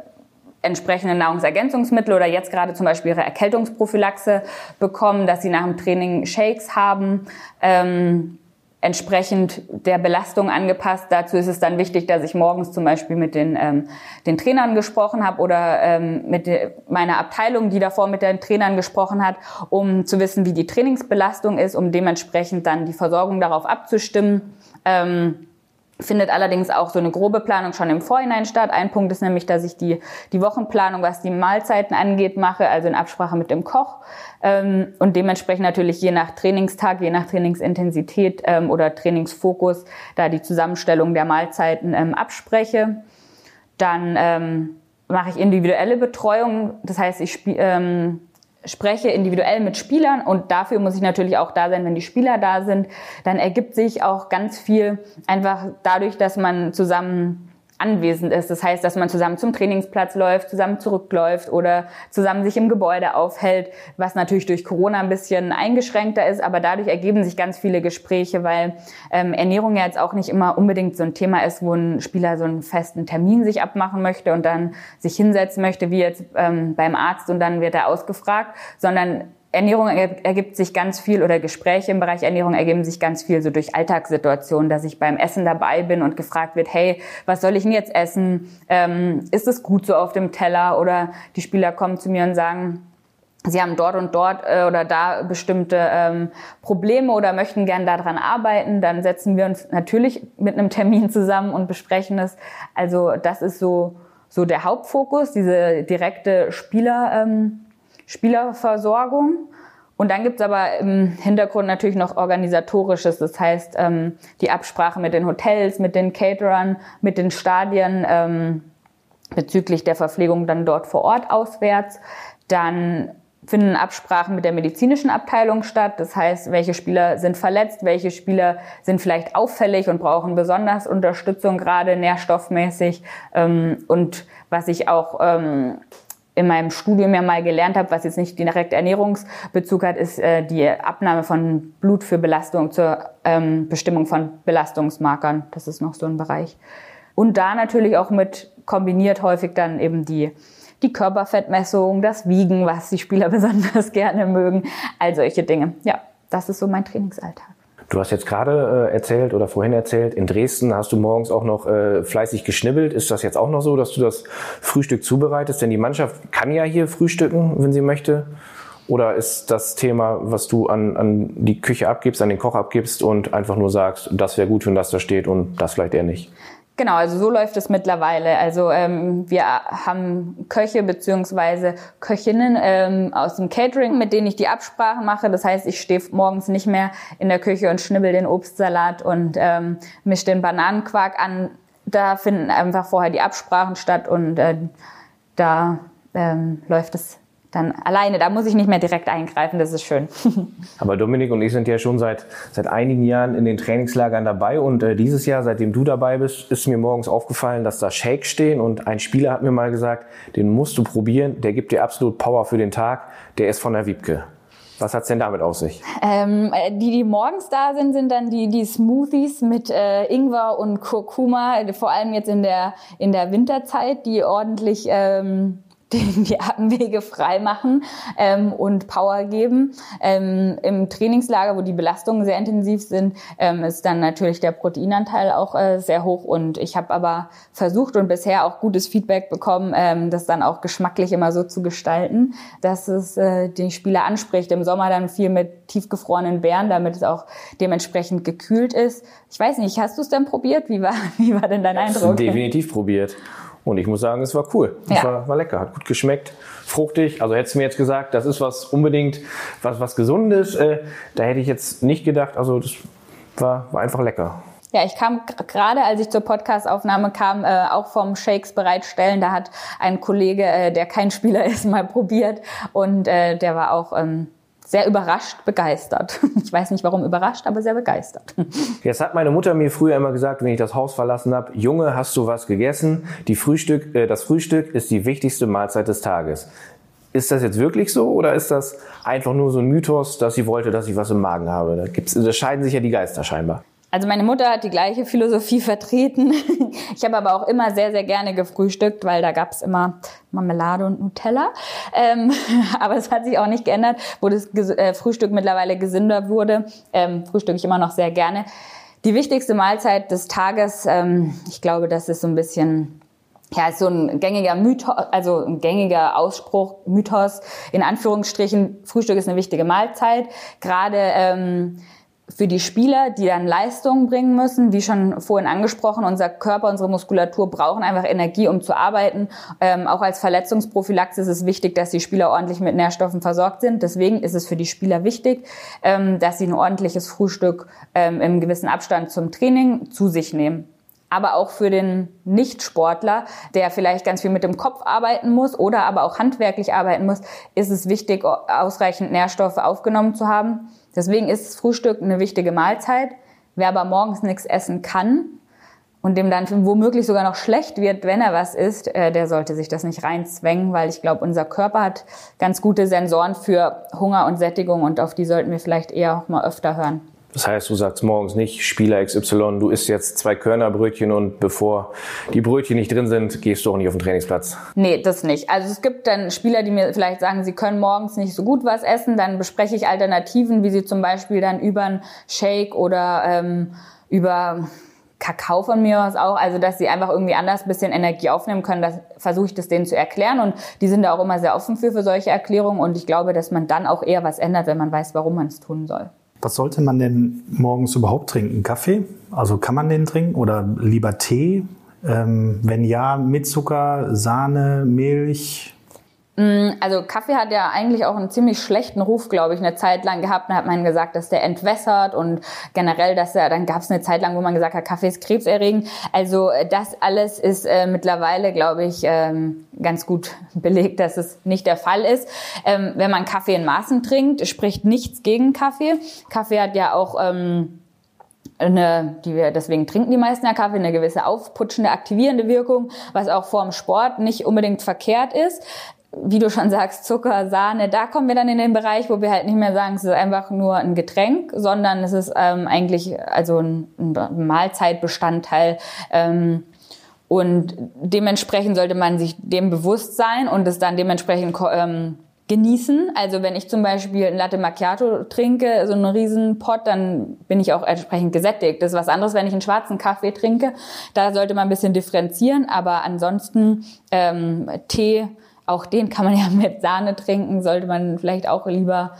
C: entsprechenden Nahrungsergänzungsmittel oder jetzt gerade zum Beispiel ihre Erkältungsprophylaxe bekommen, dass sie nach dem Training Shakes haben. Ähm, entsprechend der Belastung angepasst. Dazu ist es dann wichtig, dass ich morgens zum Beispiel mit den, ähm, den Trainern gesprochen habe oder ähm, mit meiner Abteilung, die davor mit den Trainern gesprochen hat, um zu wissen, wie die Trainingsbelastung ist, um dementsprechend dann die Versorgung darauf abzustimmen. Ähm, findet allerdings auch so eine grobe Planung schon im Vorhinein statt. Ein Punkt ist nämlich, dass ich die, die Wochenplanung, was die Mahlzeiten angeht, mache, also in Absprache mit dem Koch ähm, und dementsprechend natürlich je nach Trainingstag, je nach Trainingsintensität ähm, oder Trainingsfokus da die Zusammenstellung der Mahlzeiten ähm, abspreche. Dann ähm, mache ich individuelle Betreuung. Das heißt, ich spiele ähm, spreche individuell mit Spielern und dafür muss ich natürlich auch da sein, wenn die Spieler da sind. Dann ergibt sich auch ganz viel einfach dadurch, dass man zusammen anwesend ist. Das heißt, dass man zusammen zum Trainingsplatz läuft, zusammen zurückläuft oder zusammen sich im Gebäude aufhält, was natürlich durch Corona ein bisschen eingeschränkter ist, aber dadurch ergeben sich ganz viele Gespräche, weil ähm, Ernährung ja jetzt auch nicht immer unbedingt so ein Thema ist, wo ein Spieler so einen festen Termin sich abmachen möchte und dann sich hinsetzen möchte, wie jetzt ähm, beim Arzt und dann wird er ausgefragt, sondern Ernährung ergibt sich ganz viel oder Gespräche im Bereich Ernährung ergeben sich ganz viel so durch Alltagssituationen, dass ich beim Essen dabei bin und gefragt wird, hey, was soll ich denn jetzt essen? Ähm, ist es gut so auf dem Teller? Oder die Spieler kommen zu mir und sagen, sie haben dort und dort äh, oder da bestimmte ähm, Probleme oder möchten gern daran arbeiten, dann setzen wir uns natürlich mit einem Termin zusammen und besprechen es. Also das ist so so der Hauptfokus, diese direkte Spieler. Ähm, Spielerversorgung. Und dann gibt's aber im Hintergrund natürlich noch organisatorisches, das heißt ähm, die Absprache mit den Hotels, mit den Caterern, mit den Stadien ähm, bezüglich der Verpflegung dann dort vor Ort auswärts. Dann finden Absprachen mit der medizinischen Abteilung statt. Das heißt, welche Spieler sind verletzt, welche Spieler sind vielleicht auffällig und brauchen besonders Unterstützung, gerade nährstoffmäßig. Ähm, und was ich auch ähm, in meinem Studium ja mal gelernt habe, was jetzt nicht direkt Ernährungsbezug hat, ist äh, die Abnahme von Blut für Belastung zur ähm, Bestimmung von Belastungsmarkern. Das ist noch so ein Bereich. Und da natürlich auch mit kombiniert häufig dann eben die die Körperfettmessung, das Wiegen, was die Spieler besonders gerne mögen, all solche Dinge. Ja, das ist so mein Trainingsalltag.
B: Du hast jetzt gerade äh, erzählt oder vorhin erzählt, in Dresden hast du morgens auch noch äh, fleißig geschnibbelt. Ist das jetzt auch noch so, dass du das Frühstück zubereitest? Denn die Mannschaft kann ja hier frühstücken, wenn sie möchte. Oder ist das Thema, was du an, an die Küche abgibst, an den Koch abgibst und einfach nur sagst, das wäre gut, wenn das da steht und das vielleicht eher nicht?
C: Genau, also so läuft es mittlerweile. Also ähm, wir haben Köche beziehungsweise Köchinnen ähm, aus dem Catering, mit denen ich die Absprachen mache. Das heißt, ich stehe morgens nicht mehr in der Küche und schnibbel den Obstsalat und ähm, mische den Bananenquark an. Da finden einfach vorher die Absprachen statt und äh, da ähm, läuft es dann alleine. Da muss ich nicht mehr direkt eingreifen, das ist schön.
B: Aber Dominik und ich sind ja schon seit, seit einigen Jahren in den Trainingslagern dabei und äh, dieses Jahr, seitdem du dabei bist, ist mir morgens aufgefallen, dass da Shakes stehen und ein Spieler hat mir mal gesagt, den musst du probieren, der gibt dir absolut Power für den Tag, der ist von der Wiebke. Was hat's denn damit auf sich?
C: Ähm, die, die morgens da sind, sind dann die, die Smoothies mit äh, Ingwer und Kurkuma, vor allem jetzt in der, in der Winterzeit, die ordentlich ähm, die, die Atemwege frei machen ähm, und Power geben. Ähm, Im Trainingslager, wo die Belastungen sehr intensiv sind, ähm, ist dann natürlich der Proteinanteil auch äh, sehr hoch. Und ich habe aber versucht und bisher auch gutes Feedback bekommen, ähm, das dann auch geschmacklich immer so zu gestalten, dass es äh, die Spieler anspricht. Im Sommer dann viel mit tiefgefrorenen Beeren, damit es auch dementsprechend gekühlt ist. Ich weiß nicht, hast du es denn probiert? Wie war, wie war denn dein Eindruck?
B: Definitiv probiert. Und ich muss sagen, es war cool. Es ja. war, war lecker, hat gut geschmeckt, fruchtig. Also hättest du mir jetzt gesagt, das ist was unbedingt was, was Gesundes, äh, da hätte ich jetzt nicht gedacht. Also das war, war einfach lecker.
C: Ja, ich kam gerade, als ich zur Podcastaufnahme kam, äh, auch vom Shakes bereitstellen. Da hat ein Kollege, äh, der kein Spieler ist, mal probiert und äh, der war auch ähm, sehr überrascht, begeistert. Ich weiß nicht warum überrascht, aber sehr begeistert.
B: Jetzt hat meine Mutter mir früher immer gesagt, wenn ich das Haus verlassen habe, Junge, hast du was gegessen? Die Frühstück, äh, das Frühstück ist die wichtigste Mahlzeit des Tages. Ist das jetzt wirklich so oder ist das einfach nur so ein Mythos, dass sie wollte, dass ich was im Magen habe? Da, gibt's, da scheiden sich ja die Geister scheinbar.
C: Also meine Mutter hat die gleiche Philosophie vertreten. Ich habe aber auch immer sehr, sehr gerne gefrühstückt, weil da gab es immer Marmelade und Nutella. Ähm, aber es hat sich auch nicht geändert, wo das äh, Frühstück mittlerweile gesünder wurde. Ähm, frühstücke ich immer noch sehr gerne. Die wichtigste Mahlzeit des Tages, ähm, ich glaube, das ist so ein bisschen ja, ist so ein gängiger Mythos, also ein gängiger Ausspruch, Mythos, in Anführungsstrichen, Frühstück ist eine wichtige Mahlzeit. Gerade ähm, für die Spieler, die dann Leistungen bringen müssen, wie schon vorhin angesprochen, unser Körper, unsere Muskulatur brauchen einfach Energie, um zu arbeiten. Ähm, auch als Verletzungsprophylaxe ist es wichtig, dass die Spieler ordentlich mit Nährstoffen versorgt sind. Deswegen ist es für die Spieler wichtig, ähm, dass sie ein ordentliches Frühstück ähm, im gewissen Abstand zum Training zu sich nehmen. Aber auch für den Nichtsportler, der vielleicht ganz viel mit dem Kopf arbeiten muss oder aber auch handwerklich arbeiten muss, ist es wichtig, ausreichend Nährstoffe aufgenommen zu haben. Deswegen ist Frühstück eine wichtige Mahlzeit. Wer aber morgens nichts essen kann, und dem dann womöglich sogar noch schlecht wird, wenn er was isst, äh, der sollte sich das nicht reinzwängen, weil ich glaube, unser Körper hat ganz gute Sensoren für Hunger und Sättigung und auf die sollten wir vielleicht eher auch mal öfter hören.
B: Das heißt, du sagst morgens nicht, Spieler XY, du isst jetzt zwei Körnerbrötchen und bevor die Brötchen nicht drin sind, gehst du auch nicht auf den Trainingsplatz.
C: Nee, das nicht. Also es gibt dann Spieler, die mir vielleicht sagen, sie können morgens nicht so gut was essen. Dann bespreche ich Alternativen, wie sie zum Beispiel dann über einen Shake oder ähm, über Kakao von mir aus auch, also dass sie einfach irgendwie anders ein bisschen Energie aufnehmen können, das versuche ich das denen zu erklären und die sind da auch immer sehr offen für, für solche Erklärungen und ich glaube, dass man dann auch eher was ändert, wenn man weiß, warum man es tun soll.
A: Was sollte man denn morgens überhaupt trinken? Kaffee? Also kann man den trinken oder lieber Tee? Ähm, wenn ja, mit Zucker, Sahne, Milch?
C: Mm, also Kaffee hat ja eigentlich auch einen ziemlich schlechten Ruf, glaube ich, eine Zeit lang gehabt. Da hat man gesagt, dass der entwässert und generell, dass er, dann gab es eine Zeit lang, wo man gesagt hat, Kaffee ist krebserregend. Also äh, das alles ist äh, mittlerweile, glaube ich, ähm, ganz gut belegt, dass es nicht der Fall ist. Ähm, wenn man Kaffee in Maßen trinkt, spricht nichts gegen Kaffee. Kaffee hat ja auch ähm, eine, die wir, deswegen trinken die meisten ja Kaffee, eine gewisse aufputschende, aktivierende Wirkung, was auch vor dem Sport nicht unbedingt verkehrt ist wie du schon sagst, Zucker, Sahne, da kommen wir dann in den Bereich, wo wir halt nicht mehr sagen, es ist einfach nur ein Getränk, sondern es ist ähm, eigentlich also ein, ein Mahlzeitbestandteil. Ähm, und dementsprechend sollte man sich dem bewusst sein und es dann dementsprechend ähm, genießen. Also wenn ich zum Beispiel ein Latte Macchiato trinke, so einen riesen Pot, dann bin ich auch entsprechend gesättigt. Das ist was anderes, wenn ich einen schwarzen Kaffee trinke. Da sollte man ein bisschen differenzieren, aber ansonsten ähm, Tee, auch den kann man ja mit Sahne trinken, sollte man vielleicht auch lieber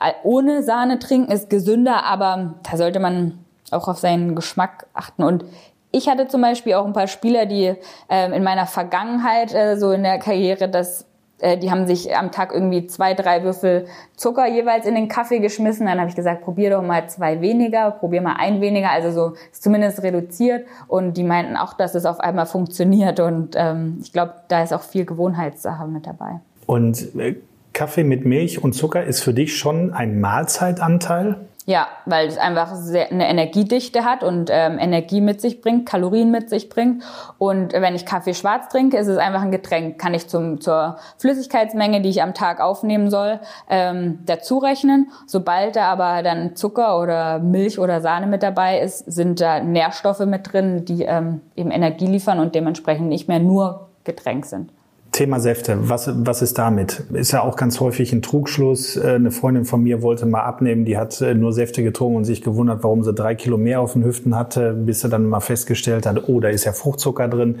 C: äh, ohne Sahne trinken, ist gesünder, aber da sollte man auch auf seinen Geschmack achten. Und ich hatte zum Beispiel auch ein paar Spieler, die äh, in meiner Vergangenheit, äh, so in der Karriere, das die haben sich am Tag irgendwie zwei, drei Würfel Zucker jeweils in den Kaffee geschmissen. Dann habe ich gesagt, probier doch mal zwei weniger, probier mal ein weniger, also so ist zumindest reduziert. Und die meinten auch, dass es auf einmal funktioniert. Und ähm, ich glaube, da ist auch viel Gewohnheitssache mit dabei.
A: Und äh, Kaffee mit Milch und Zucker ist für dich schon ein Mahlzeitanteil?
C: Ja, weil es einfach sehr, eine Energiedichte hat und ähm, Energie mit sich bringt, Kalorien mit sich bringt. Und wenn ich Kaffee schwarz trinke, ist es einfach ein Getränk. Kann ich zum, zur Flüssigkeitsmenge, die ich am Tag aufnehmen soll, ähm, dazu rechnen. Sobald da aber dann Zucker oder Milch oder Sahne mit dabei ist, sind da Nährstoffe mit drin, die ähm, eben Energie liefern und dementsprechend nicht mehr nur Getränk sind.
A: Thema Säfte, was, was ist damit? Ist ja auch ganz häufig ein Trugschluss. Äh, eine Freundin von mir wollte mal abnehmen, die hat äh, nur Säfte getrunken und sich gewundert, warum sie drei Kilo mehr auf den Hüften hatte, bis sie dann mal festgestellt hat, oh, da ist ja Fruchtzucker drin.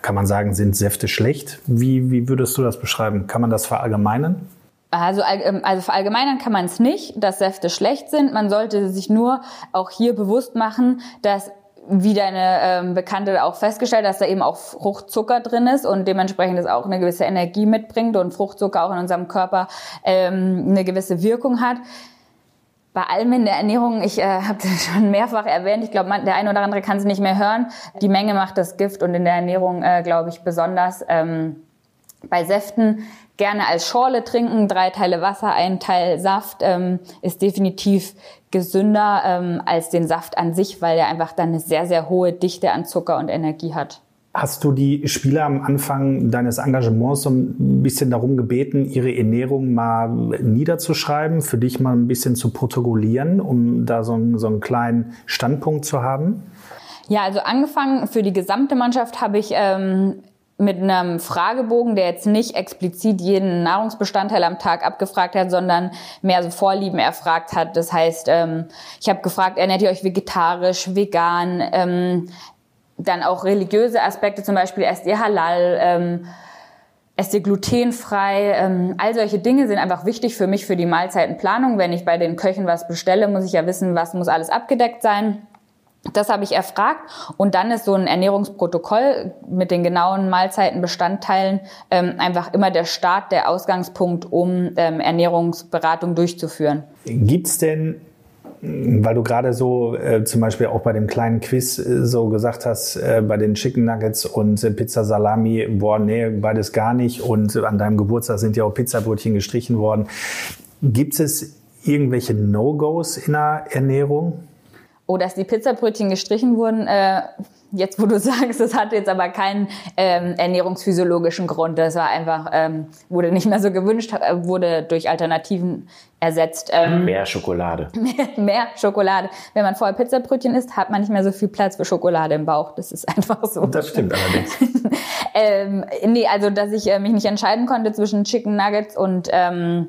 A: Kann man sagen, sind Säfte schlecht? Wie, wie würdest du das beschreiben? Kann man das verallgemeinern?
C: Also, ähm, also verallgemeinern kann man es nicht, dass Säfte schlecht sind. Man sollte sich nur auch hier bewusst machen, dass wie deine ähm, Bekannte auch festgestellt, dass da eben auch Fruchtzucker drin ist und dementsprechend es auch eine gewisse Energie mitbringt und Fruchtzucker auch in unserem Körper ähm, eine gewisse Wirkung hat. Bei allem in der Ernährung, ich äh, habe das schon mehrfach erwähnt, ich glaube, der eine oder andere kann es nicht mehr hören. Die Menge macht das Gift und in der Ernährung, äh, glaube ich, besonders ähm, bei Säften gerne als Schorle trinken, drei Teile Wasser, ein Teil Saft, ähm, ist definitiv gesünder ähm, als den Saft an sich, weil er einfach dann eine sehr, sehr hohe Dichte an Zucker und Energie hat.
A: Hast du die Spieler am Anfang deines Engagements so ein bisschen darum gebeten, ihre Ernährung mal niederzuschreiben, für dich mal ein bisschen zu protokollieren, um da so einen, so einen kleinen Standpunkt zu haben?
C: Ja, also angefangen für die gesamte Mannschaft habe ich ähm, mit einem Fragebogen, der jetzt nicht explizit jeden Nahrungsbestandteil am Tag abgefragt hat, sondern mehr so Vorlieben erfragt hat. Das heißt, ähm, ich habe gefragt, ernährt ihr euch vegetarisch, vegan, ähm, dann auch religiöse Aspekte, zum Beispiel esst ihr Halal, ähm, esst ihr glutenfrei. Ähm, all solche Dinge sind einfach wichtig für mich für die Mahlzeitenplanung. Wenn ich bei den Köchen was bestelle, muss ich ja wissen, was muss alles abgedeckt sein. Das habe ich erfragt und dann ist so ein Ernährungsprotokoll mit den genauen Mahlzeitenbestandteilen ähm, einfach immer der Start, der Ausgangspunkt, um ähm, Ernährungsberatung durchzuführen.
A: Gibt's denn weil du gerade so äh, zum Beispiel auch bei dem kleinen Quiz äh, so gesagt hast, äh, bei den Chicken Nuggets und äh, Pizza Salami, boah, nee, beides gar nicht. Und an deinem Geburtstag sind ja auch Pizzabrötchen gestrichen worden. Gibt es irgendwelche No-Gos in der Ernährung?
C: Oh, dass die Pizzabrötchen gestrichen wurden, äh, jetzt wo du sagst, das hatte jetzt aber keinen ähm, ernährungsphysiologischen Grund. Das war einfach, ähm, wurde nicht mehr so gewünscht, äh, wurde durch Alternativen ersetzt.
B: Ähm, mehr Schokolade.
C: Mehr, mehr Schokolade. Wenn man vorher Pizzabrötchen isst, hat man nicht mehr so viel Platz für Schokolade im Bauch. Das ist einfach so.
A: Das stimmt allerdings.
C: ähm, nee, also dass ich äh, mich nicht entscheiden konnte zwischen Chicken Nuggets und ähm,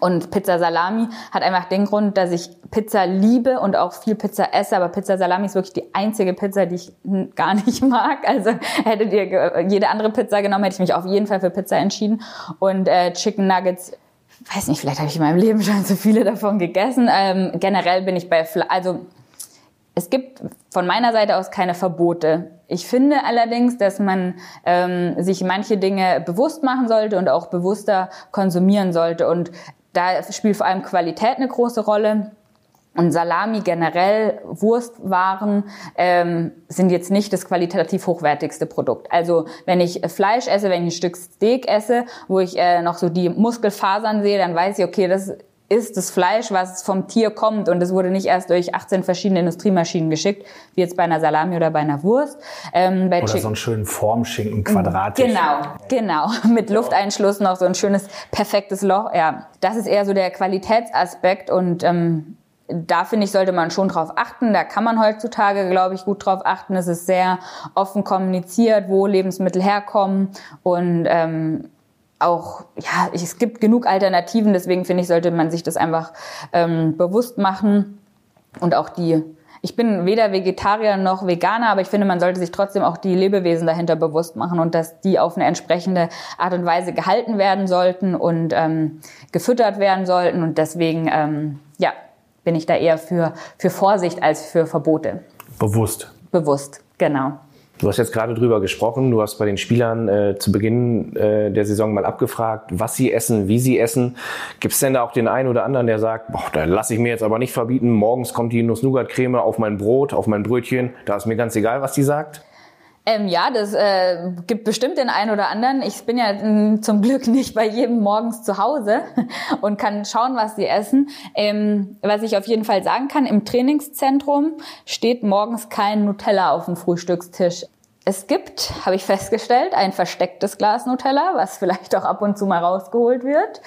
C: und Pizza Salami hat einfach den Grund, dass ich Pizza liebe und auch viel Pizza esse, aber Pizza Salami ist wirklich die einzige Pizza, die ich gar nicht mag. Also hättet ihr jede andere Pizza genommen, hätte ich mich auf jeden Fall für Pizza entschieden. Und äh, Chicken Nuggets, weiß nicht, vielleicht habe ich in meinem Leben schon so viele davon gegessen. Ähm, generell bin ich bei, Fle also es gibt von meiner Seite aus keine Verbote. Ich finde allerdings, dass man ähm, sich manche Dinge bewusst machen sollte und auch bewusster konsumieren sollte. Und da spielt vor allem Qualität eine große Rolle. Und Salami generell, Wurstwaren ähm, sind jetzt nicht das qualitativ hochwertigste Produkt. Also wenn ich Fleisch esse, wenn ich ein Stück Steak esse, wo ich äh, noch so die Muskelfasern sehe, dann weiß ich, okay, das ist das Fleisch, was vom Tier kommt und es wurde nicht erst durch 18 verschiedene Industriemaschinen geschickt, wie jetzt bei einer Salami oder bei einer Wurst.
A: Ähm, bei oder Chick so einen schönen Formschinken quadratisch.
C: Genau, genau. Mit Lufteinschluss noch so ein schönes, perfektes Loch. Ja, das ist eher so der Qualitätsaspekt und ähm, da finde ich, sollte man schon drauf achten. Da kann man heutzutage, glaube ich, gut drauf achten. Es ist sehr offen kommuniziert, wo Lebensmittel herkommen und ähm, auch, ja, es gibt genug Alternativen, deswegen finde ich, sollte man sich das einfach ähm, bewusst machen und auch die ich bin weder Vegetarier noch Veganer, aber ich finde, man sollte sich trotzdem auch die Lebewesen dahinter bewusst machen und dass die auf eine entsprechende Art und Weise gehalten werden sollten und ähm, gefüttert werden sollten. Und deswegen, ähm, ja, bin ich da eher für, für Vorsicht als für Verbote.
A: Bewusst.
C: Bewusst, genau.
B: Du hast jetzt gerade drüber gesprochen. Du hast bei den Spielern äh, zu Beginn äh, der Saison mal abgefragt, was sie essen, wie sie essen. Gibt es denn da auch den einen oder anderen, der sagt, boah, da lasse ich mir jetzt aber nicht verbieten, morgens kommt die Nuss-Nougat-Creme auf mein Brot, auf mein Brötchen. Da ist mir ganz egal, was die sagt?
C: Ähm, ja, das äh, gibt bestimmt den einen oder anderen. Ich bin ja m, zum Glück nicht bei jedem morgens zu Hause und kann schauen, was sie essen. Ähm, was ich auf jeden Fall sagen kann, im Trainingszentrum steht morgens kein Nutella auf dem Frühstückstisch. Es gibt, habe ich festgestellt, ein verstecktes Glas Nutella, was vielleicht auch ab und zu mal rausgeholt wird.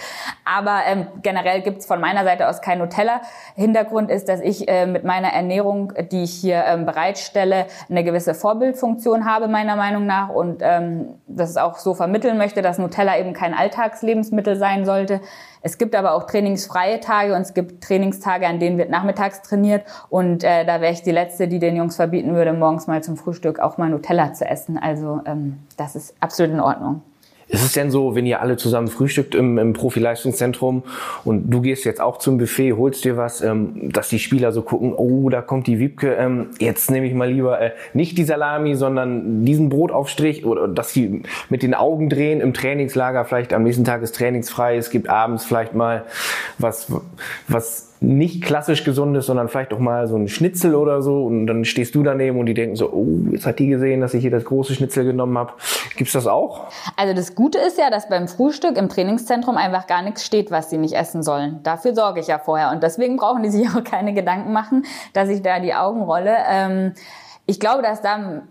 C: Aber ähm, generell gibt's von meiner Seite aus kein Nutella. Hintergrund ist, dass ich äh, mit meiner Ernährung, die ich hier ähm, bereitstelle, eine gewisse Vorbildfunktion habe, meiner Meinung nach. Und ähm, das auch so vermitteln möchte, dass Nutella eben kein Alltagslebensmittel sein sollte. Es gibt aber auch trainingsfreie Tage und es gibt Trainingstage, an denen wird nachmittags trainiert. Und äh, da wäre ich die Letzte, die den Jungs verbieten würde, morgens mal zum Frühstück auch mal Nutella zu essen. Also ähm, das ist absolut in Ordnung.
B: Ist es denn so, wenn ihr alle zusammen frühstückt im, im Profileistungszentrum und du gehst jetzt auch zum Buffet, holst dir was, ähm, dass die Spieler so gucken, oh, da kommt die Wiebke, ähm, jetzt nehme ich mal lieber äh, nicht die Salami, sondern diesen Brotaufstrich oder dass die mit den Augen drehen im Trainingslager, vielleicht am nächsten Tag ist trainingsfrei, es gibt abends vielleicht mal was, was nicht klassisch gesundes, sondern vielleicht auch mal so ein Schnitzel oder so und dann stehst du daneben und die denken so, oh, jetzt hat die gesehen, dass ich hier das große Schnitzel genommen habe. Gibt's das auch?
C: Also das Gute ist ja, dass beim Frühstück im Trainingszentrum einfach gar nichts steht, was sie nicht essen sollen. Dafür sorge ich ja vorher und deswegen brauchen die sich auch keine Gedanken machen, dass ich da die Augen rolle. Ähm, ich glaube, dass da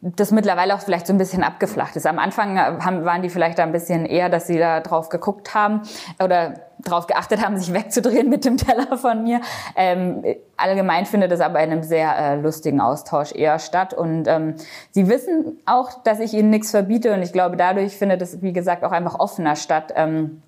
C: das mittlerweile auch vielleicht so ein bisschen abgeflacht ist. Am Anfang haben, waren die vielleicht da ein bisschen eher, dass sie da drauf geguckt haben oder darauf geachtet haben, sich wegzudrehen mit dem Teller von mir. Ähm, allgemein findet es aber in einem sehr äh, lustigen Austausch eher statt. Und ähm, sie wissen auch, dass ich ihnen nichts verbiete. Und ich glaube, dadurch findet es, wie gesagt, auch einfach offener statt. Ähm,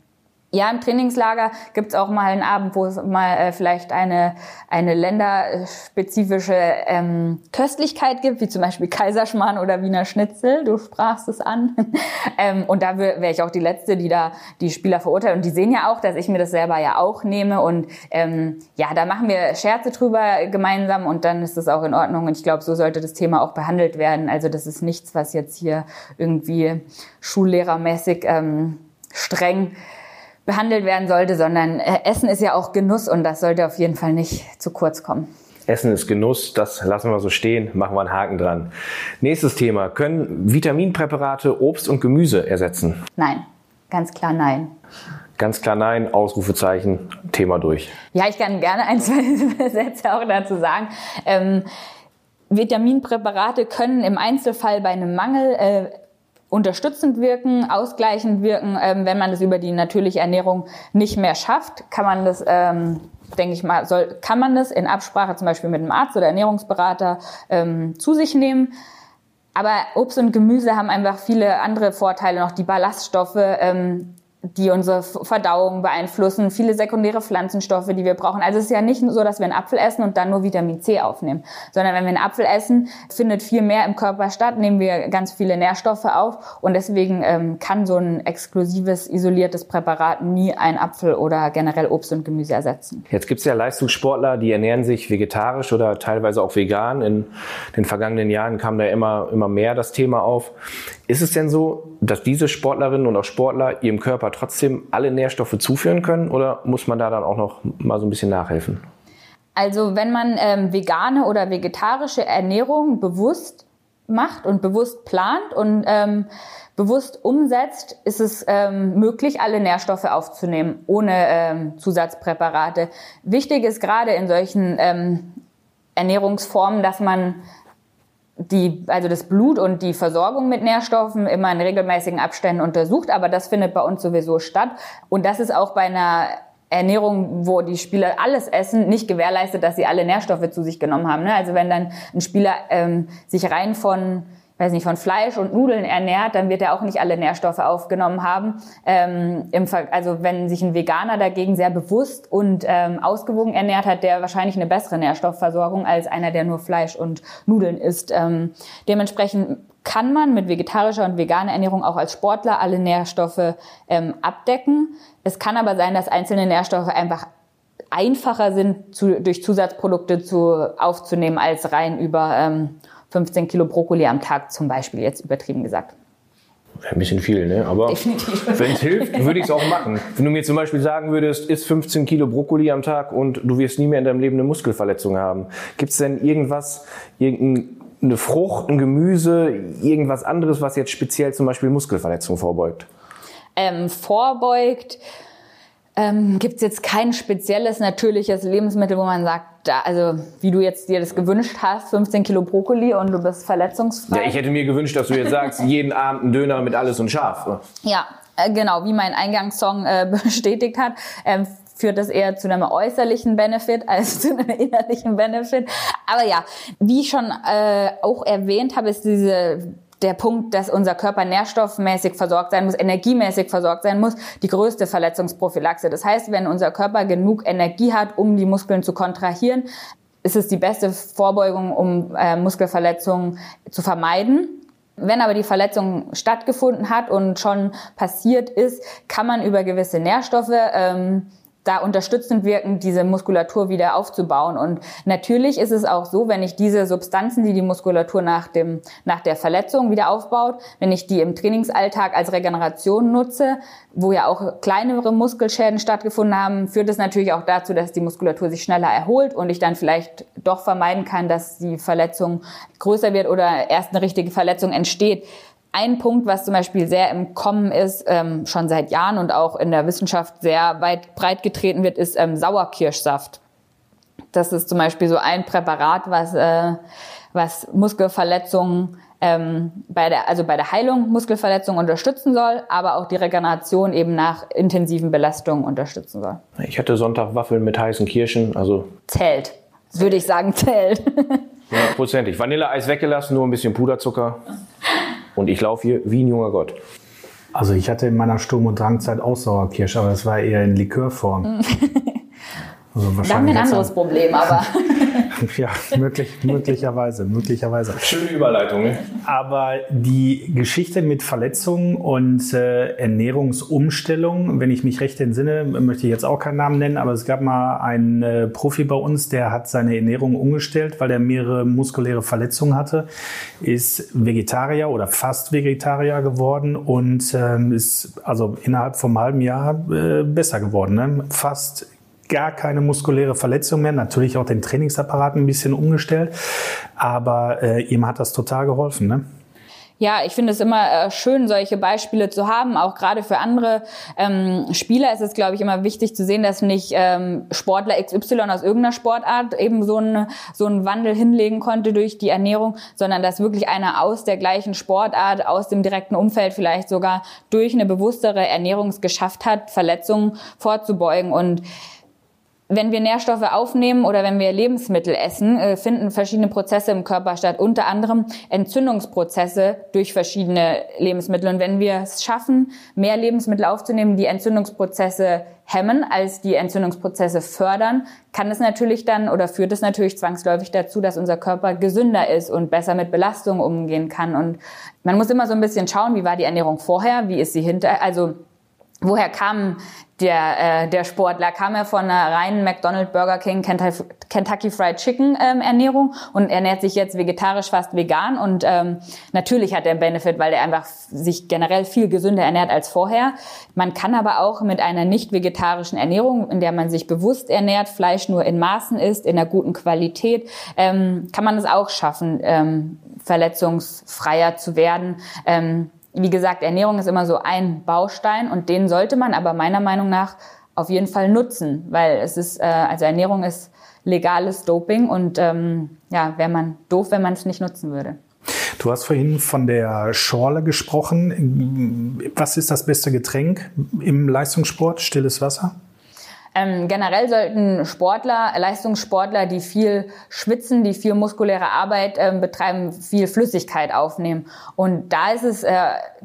C: ja, im Trainingslager gibt's auch mal einen Abend, wo es mal äh, vielleicht eine, eine länderspezifische ähm, Köstlichkeit gibt, wie zum Beispiel Kaiserschmarrn oder Wiener Schnitzel. Du sprachst es an. ähm, und da wäre wär ich auch die Letzte, die da die Spieler verurteilt. Und die sehen ja auch, dass ich mir das selber ja auch nehme. Und ähm, ja, da machen wir Scherze drüber gemeinsam und dann ist das auch in Ordnung. Und ich glaube, so sollte das Thema auch behandelt werden. Also das ist nichts, was jetzt hier irgendwie schullehrermäßig ähm, streng behandelt werden sollte, sondern äh, Essen ist ja auch Genuss und das sollte auf jeden Fall nicht zu kurz kommen.
B: Essen ist Genuss, das lassen wir so stehen, machen wir einen Haken dran. Nächstes Thema. Können Vitaminpräparate Obst und Gemüse ersetzen?
C: Nein, ganz klar nein.
B: Ganz klar nein, Ausrufezeichen, Thema durch.
C: Ja, ich kann gerne ein, zwei Sätze auch dazu sagen. Ähm, Vitaminpräparate können im Einzelfall bei einem Mangel äh, unterstützend wirken, ausgleichend wirken. Ähm, wenn man das über die natürliche Ernährung nicht mehr schafft, kann man das ähm, denke ich mal, soll, kann man das in Absprache zum Beispiel mit einem Arzt oder Ernährungsberater ähm, zu sich nehmen. Aber Obst und Gemüse haben einfach viele andere Vorteile noch, die Ballaststoffe, ähm, die unsere Verdauung beeinflussen, viele sekundäre Pflanzenstoffe, die wir brauchen. Also es ist ja nicht so, dass wir einen Apfel essen und dann nur Vitamin C aufnehmen, sondern wenn wir einen Apfel essen, findet viel mehr im Körper statt, nehmen wir ganz viele Nährstoffe auf und deswegen ähm, kann so ein exklusives, isoliertes Präparat nie ein Apfel oder generell Obst und Gemüse ersetzen.
B: Jetzt gibt es ja Leistungssportler, die ernähren sich vegetarisch oder teilweise auch vegan. In den vergangenen Jahren kam da immer, immer mehr das Thema auf. Ist es denn so, dass diese Sportlerinnen und auch Sportler ihrem Körper trotzdem alle Nährstoffe zuführen können oder muss man da dann auch noch mal so ein bisschen nachhelfen?
C: Also wenn man ähm, vegane oder vegetarische Ernährung bewusst macht und bewusst plant und ähm, bewusst umsetzt, ist es ähm, möglich, alle Nährstoffe aufzunehmen, ohne ähm, Zusatzpräparate. Wichtig ist gerade in solchen ähm, Ernährungsformen, dass man die, also das Blut und die Versorgung mit Nährstoffen immer in regelmäßigen Abständen untersucht, aber das findet bei uns sowieso statt. Und das ist auch bei einer Ernährung, wo die Spieler alles essen, nicht gewährleistet, dass sie alle Nährstoffe zu sich genommen haben. Ne? Also wenn dann ein Spieler ähm, sich rein von weiß nicht, von Fleisch und Nudeln ernährt, dann wird er auch nicht alle Nährstoffe aufgenommen haben. Ähm, im also wenn sich ein Veganer dagegen sehr bewusst und ähm, ausgewogen ernährt, hat der wahrscheinlich eine bessere Nährstoffversorgung als einer, der nur Fleisch und Nudeln isst. Ähm, dementsprechend kann man mit vegetarischer und veganer Ernährung auch als Sportler alle Nährstoffe ähm, abdecken. Es kann aber sein, dass einzelne Nährstoffe einfach einfacher sind, zu, durch Zusatzprodukte zu, aufzunehmen als rein über ähm, 15 Kilo Brokkoli am Tag zum Beispiel, jetzt übertrieben gesagt.
B: Ein bisschen viel, ne? Aber wenn es hilft, würde ich es auch machen. Wenn du mir zum Beispiel sagen würdest, isst 15 Kilo Brokkoli am Tag und du wirst nie mehr in deinem Leben eine Muskelverletzung haben. Gibt es denn irgendwas, irgendeine Frucht, ein Gemüse, irgendwas anderes, was jetzt speziell zum Beispiel Muskelverletzungen vorbeugt?
C: Ähm, vorbeugt ähm, gibt es jetzt kein spezielles natürliches Lebensmittel, wo man sagt, da, also wie du jetzt dir das gewünscht hast, 15 Kilo Brokkoli und du bist verletzungsfrei.
B: Ja, ich hätte mir gewünscht, dass du jetzt sagst, jeden Abend ein Döner mit alles und scharf.
C: Ja, äh, genau, wie mein Eingangssong äh, bestätigt hat. Ähm, führt das eher zu einem äußerlichen Benefit als zu einem innerlichen Benefit. Aber ja, wie ich schon äh, auch erwähnt habe, ist diese der Punkt, dass unser Körper nährstoffmäßig versorgt sein muss, energiemäßig versorgt sein muss, die größte Verletzungsprophylaxe. Das heißt, wenn unser Körper genug Energie hat, um die Muskeln zu kontrahieren, ist es die beste Vorbeugung, um äh, Muskelverletzungen zu vermeiden. Wenn aber die Verletzung stattgefunden hat und schon passiert ist, kann man über gewisse Nährstoffe ähm, da unterstützend wirken, diese Muskulatur wieder aufzubauen. Und natürlich ist es auch so, wenn ich diese Substanzen, die die Muskulatur nach dem, nach der Verletzung wieder aufbaut, wenn ich die im Trainingsalltag als Regeneration nutze, wo ja auch kleinere Muskelschäden stattgefunden haben, führt es natürlich auch dazu, dass die Muskulatur sich schneller erholt und ich dann vielleicht doch vermeiden kann, dass die Verletzung größer wird oder erst eine richtige Verletzung entsteht. Ein Punkt, was zum Beispiel sehr im Kommen ist, ähm, schon seit Jahren und auch in der Wissenschaft sehr weit breit getreten wird, ist ähm, Sauerkirschsaft. Das ist zum Beispiel so ein Präparat, was, äh, was Muskelverletzungen ähm, bei der, also bei der Heilung Muskelverletzungen unterstützen soll, aber auch die Regeneration eben nach intensiven Belastungen unterstützen soll.
B: Ich hatte Sonntag Waffeln mit heißen Kirschen, also
C: zählt, würde ich sagen, zählt.
B: Hundertprozentig. Vanilleeis weggelassen, nur ein bisschen Puderzucker. Und ich laufe hier wie ein junger Gott.
A: Also ich hatte in meiner Sturm- und Drangzeit auch Sauerkirsch, aber das war eher in Likörform. Also
C: da haben wir ein anderes Problem, aber.
A: ja, möglich, möglicherweise, möglicherweise.
B: Schöne Überleitung. Ne?
A: Aber die Geschichte mit Verletzungen und äh, Ernährungsumstellung, wenn ich mich recht entsinne, möchte ich jetzt auch keinen Namen nennen, aber es gab mal einen äh, Profi bei uns, der hat seine Ernährung umgestellt, weil er mehrere muskuläre Verletzungen hatte, ist Vegetarier oder fast Vegetarier geworden und ähm, ist also innerhalb vom halben Jahr äh, besser geworden. Ne? Fast gar keine muskuläre Verletzung mehr. Natürlich auch den Trainingsapparat ein bisschen umgestellt, aber äh, ihm hat das total geholfen. Ne?
C: Ja, ich finde es immer äh, schön, solche Beispiele zu haben. Auch gerade für andere ähm, Spieler ist es, glaube ich, immer wichtig zu sehen, dass nicht ähm, Sportler XY aus irgendeiner Sportart eben so, einen so einen Wandel hinlegen konnte durch die Ernährung, sondern dass wirklich einer aus der gleichen Sportart, aus dem direkten Umfeld vielleicht sogar durch eine bewusstere Ernährung es geschafft hat, Verletzungen vorzubeugen. Und wenn wir Nährstoffe aufnehmen oder wenn wir Lebensmittel essen, äh, finden verschiedene Prozesse im Körper statt, unter anderem Entzündungsprozesse durch verschiedene Lebensmittel. Und wenn wir es schaffen, mehr Lebensmittel aufzunehmen, die Entzündungsprozesse hemmen, als die Entzündungsprozesse fördern, kann es natürlich dann oder führt es natürlich zwangsläufig dazu, dass unser Körper gesünder ist und besser mit Belastungen umgehen kann. Und man muss immer so ein bisschen schauen, wie war die Ernährung vorher, wie ist sie hinter, also woher kam der, äh, der Sportler kam er von einer reinen McDonald's, Burger King, Kentucky Fried Chicken ähm, Ernährung und ernährt sich jetzt vegetarisch, fast vegan und ähm, natürlich hat er einen Benefit, weil er einfach sich generell viel gesünder ernährt als vorher. Man kann aber auch mit einer nicht vegetarischen Ernährung, in der man sich bewusst ernährt, Fleisch nur in Maßen isst, in einer guten Qualität, ähm, kann man es auch schaffen, ähm, verletzungsfreier zu werden. Ähm, wie gesagt, Ernährung ist immer so ein Baustein und den sollte man aber meiner Meinung nach auf jeden Fall nutzen, weil es ist, äh, also Ernährung ist legales Doping und ähm, ja, wäre man doof, wenn man es nicht nutzen würde.
A: Du hast vorhin von der Schorle gesprochen. Was ist das beste Getränk im Leistungssport? Stilles Wasser?
C: Ähm, generell sollten Sportler, Leistungssportler, die viel schwitzen, die viel muskuläre Arbeit ähm, betreiben, viel Flüssigkeit aufnehmen. Und da ist es äh,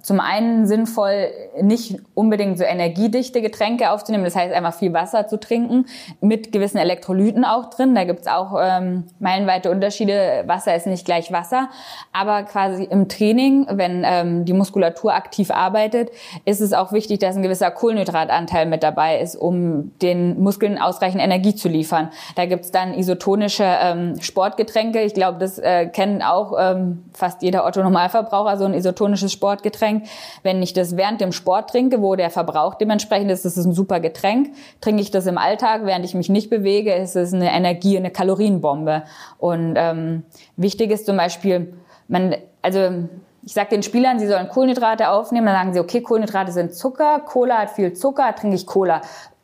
C: zum einen sinnvoll, nicht unbedingt so energiedichte Getränke aufzunehmen, das heißt einfach viel Wasser zu trinken, mit gewissen Elektrolyten auch drin. Da gibt's auch ähm, meilenweite Unterschiede. Wasser ist nicht gleich Wasser. Aber quasi im Training, wenn ähm, die Muskulatur aktiv arbeitet, ist es auch wichtig, dass ein gewisser Kohlenhydratanteil mit dabei ist, um den den Muskeln ausreichend Energie zu liefern. Da gibt's dann isotonische ähm, Sportgetränke. Ich glaube, das äh, kennen auch ähm, fast jeder Otto-Normalverbraucher, so ein isotonisches Sportgetränk. Wenn ich das während dem Sport trinke, wo der Verbrauch dementsprechend ist, ist es ein super Getränk. Trinke ich das im Alltag, während ich mich nicht bewege, ist es eine Energie, eine Kalorienbombe. Und ähm, wichtig ist zum Beispiel, man, also ich sage den Spielern, sie sollen Kohlenhydrate aufnehmen, dann sagen sie, okay, Kohlenhydrate sind Zucker, Cola hat viel Zucker, trinke ich Cola.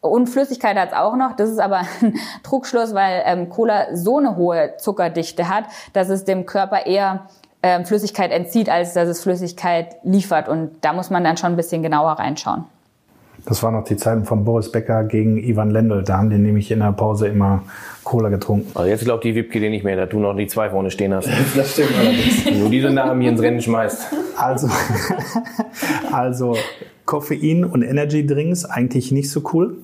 C: Und Flüssigkeit hat es auch noch. Das ist aber ein Trugschluss, weil ähm, Cola so eine hohe Zuckerdichte hat, dass es dem Körper eher ähm, Flüssigkeit entzieht, als dass es Flüssigkeit liefert. Und da muss man dann schon ein bisschen genauer reinschauen.
A: Das waren noch die Zeiten von Boris Becker gegen Ivan Lendl. Da haben die nämlich in der Pause immer Cola getrunken.
B: Also jetzt glaubt die Wipke dir nicht mehr, dass du noch die zwei vorne stehen hast. Das stimmt allerdings. Wenn du diese Namen hier ins Rennen schmeißt.
A: Also, also Koffein und Energy Drinks eigentlich nicht so cool.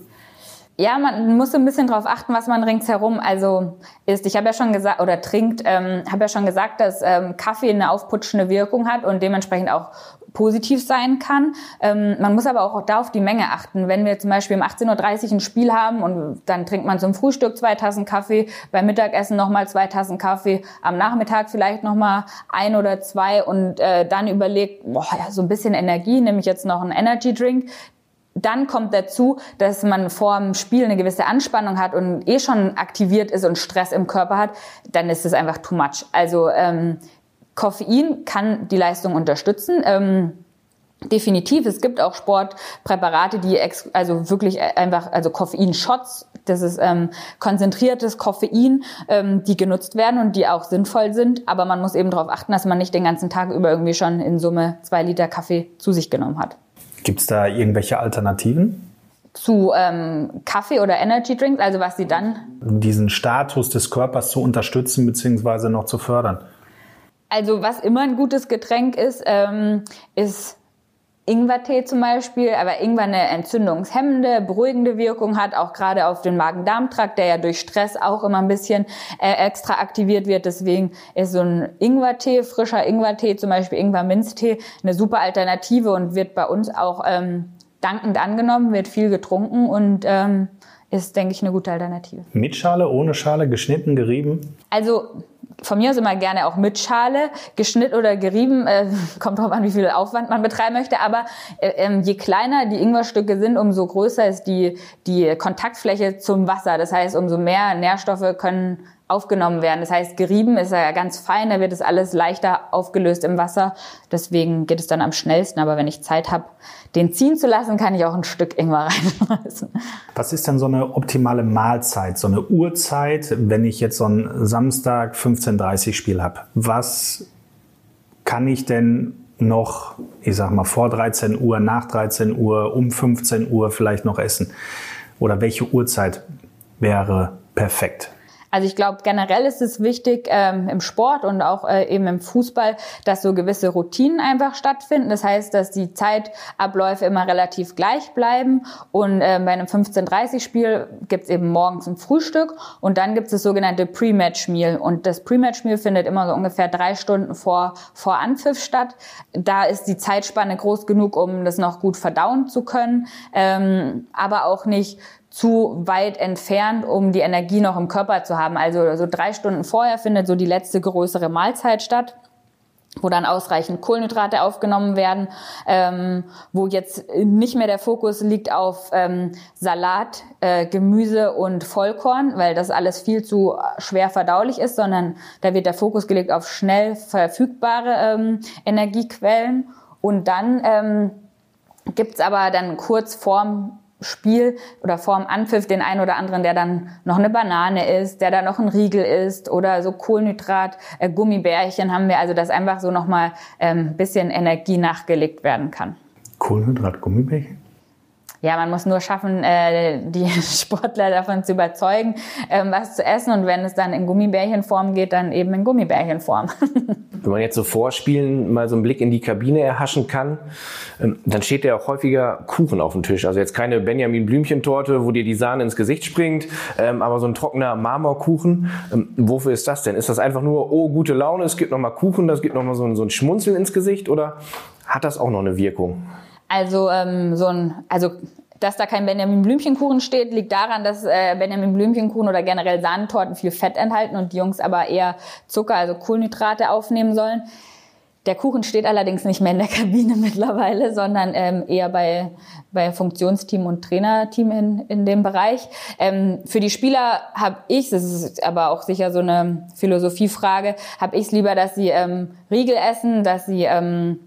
C: Ja, man muss ein bisschen drauf achten, was man ringsherum also isst. Ich habe ja schon gesagt, oder trinkt, ähm, habe ja schon gesagt, dass ähm, Kaffee eine aufputschende Wirkung hat und dementsprechend auch positiv sein kann. Ähm, man muss aber auch da auf die Menge achten. Wenn wir zum Beispiel um 18.30 Uhr ein Spiel haben und dann trinkt man zum Frühstück zwei Tassen Kaffee, beim Mittagessen nochmal zwei Tassen Kaffee, am Nachmittag vielleicht nochmal ein oder zwei und äh, dann überlegt, boah, ja, so ein bisschen Energie, nehme ich jetzt noch einen Energy Drink, dann kommt dazu, dass man vor dem Spiel eine gewisse Anspannung hat und eh schon aktiviert ist und Stress im Körper hat, dann ist es einfach too much. Also ähm, Koffein kann die Leistung unterstützen. Ähm, Definitiv. Es gibt auch Sportpräparate, die ex also wirklich einfach, also Koffeinshots, das ist ähm, konzentriertes Koffein, ähm, die genutzt werden und die auch sinnvoll sind. Aber man muss eben darauf achten, dass man nicht den ganzen Tag über irgendwie schon in Summe zwei Liter Kaffee zu sich genommen hat.
A: Gibt es da irgendwelche Alternativen?
C: Zu ähm, Kaffee oder Energy Drinks, also was sie dann?
A: Diesen Status des Körpers zu unterstützen bzw. noch zu fördern.
C: Also was immer ein gutes Getränk ist, ähm, ist Ingwertee zum Beispiel, aber Ingwer eine entzündungshemmende, beruhigende Wirkung hat, auch gerade auf den Magen-Darm-Trakt, der ja durch Stress auch immer ein bisschen äh, extra aktiviert wird. Deswegen ist so ein Ingwertee, frischer Ingwertee, zum Beispiel Ingwer-Minztee, eine super Alternative und wird bei uns auch ähm, dankend angenommen, wird viel getrunken und ähm, ist, denke ich, eine gute Alternative.
A: Mit Schale, ohne Schale, geschnitten, gerieben?
C: Also von mir aus immer gerne auch mit Schale, geschnitten oder gerieben, äh, kommt drauf an, wie viel Aufwand man betreiben möchte. Aber äh, ähm, je kleiner die Ingwerstücke sind, umso größer ist die, die Kontaktfläche zum Wasser. Das heißt, umso mehr Nährstoffe können aufgenommen werden. Das heißt, gerieben ist ja ganz fein, da wird es alles leichter aufgelöst im Wasser. Deswegen geht es dann am schnellsten. Aber wenn ich Zeit habe, den ziehen zu lassen, kann ich auch ein Stück Ingwer reinschmeißen.
A: Was ist denn so eine optimale Mahlzeit, so eine Uhrzeit, wenn ich jetzt so einen Samstag 15.30 Spiel habe? Was kann ich denn noch, ich sag mal, vor 13 Uhr, nach 13 Uhr, um 15 Uhr vielleicht noch essen? Oder welche Uhrzeit wäre perfekt?
C: Also ich glaube, generell ist es wichtig ähm, im Sport und auch äh, eben im Fußball, dass so gewisse Routinen einfach stattfinden. Das heißt, dass die Zeitabläufe immer relativ gleich bleiben. Und äh, bei einem 15:30-Spiel gibt es eben morgens ein Frühstück und dann gibt es das sogenannte Pre-Match-Meal. Und das Pre-Match-Meal findet immer so ungefähr drei Stunden vor, vor Anpfiff statt. Da ist die Zeitspanne groß genug, um das noch gut verdauen zu können, ähm, aber auch nicht zu weit entfernt, um die Energie noch im Körper zu haben. Also so drei Stunden vorher findet so die letzte größere Mahlzeit statt wo dann ausreichend Kohlenhydrate aufgenommen werden, ähm, wo jetzt nicht mehr der Fokus liegt auf ähm, Salat, äh, Gemüse und Vollkorn, weil das alles viel zu schwer verdaulich ist, sondern da wird der Fokus gelegt auf schnell verfügbare ähm, Energiequellen. Und dann ähm, gibt's aber dann kurz vorm Spiel oder vorm Anpfiff den einen oder anderen, der dann noch eine Banane isst, der da noch ein Riegel isst oder so Kohlenhydrat, äh, Gummibärchen haben wir, also dass einfach so nochmal ähm, bisschen Energie nachgelegt werden kann.
A: Kohlenhydrat, Gummibärchen?
C: Ja, man muss nur schaffen, äh, die Sportler davon zu überzeugen, ähm, was zu essen. Und wenn es dann in Gummibärchenform geht, dann eben in Gummibärchenform.
B: Wenn man jetzt so vorspielen mal so einen Blick in die Kabine erhaschen kann, ähm, dann steht ja auch häufiger Kuchen auf dem Tisch. Also jetzt keine Benjamin Blümchentorte, wo dir die Sahne ins Gesicht springt, ähm, aber so ein trockener Marmorkuchen. Ähm, wofür ist das denn? Ist das einfach nur, oh, gute Laune, es gibt nochmal Kuchen, das gibt nochmal so ein, so ein Schmunzeln ins Gesicht oder hat das auch noch eine Wirkung?
C: Also ähm, so ein, also dass da kein Benjamin Blümchenkuchen steht, liegt daran, dass äh, Benjamin Blümchenkuchen oder generell Sahnentorten viel Fett enthalten und die Jungs aber eher Zucker, also Kohlenhydrate aufnehmen sollen. Der Kuchen steht allerdings nicht mehr in der Kabine mittlerweile, sondern ähm, eher bei, bei Funktionsteam und Trainerteam in, in dem Bereich. Ähm, für die Spieler habe ich, das ist aber auch sicher so eine Philosophiefrage, habe ich es lieber, dass sie ähm, Riegel essen, dass sie ähm,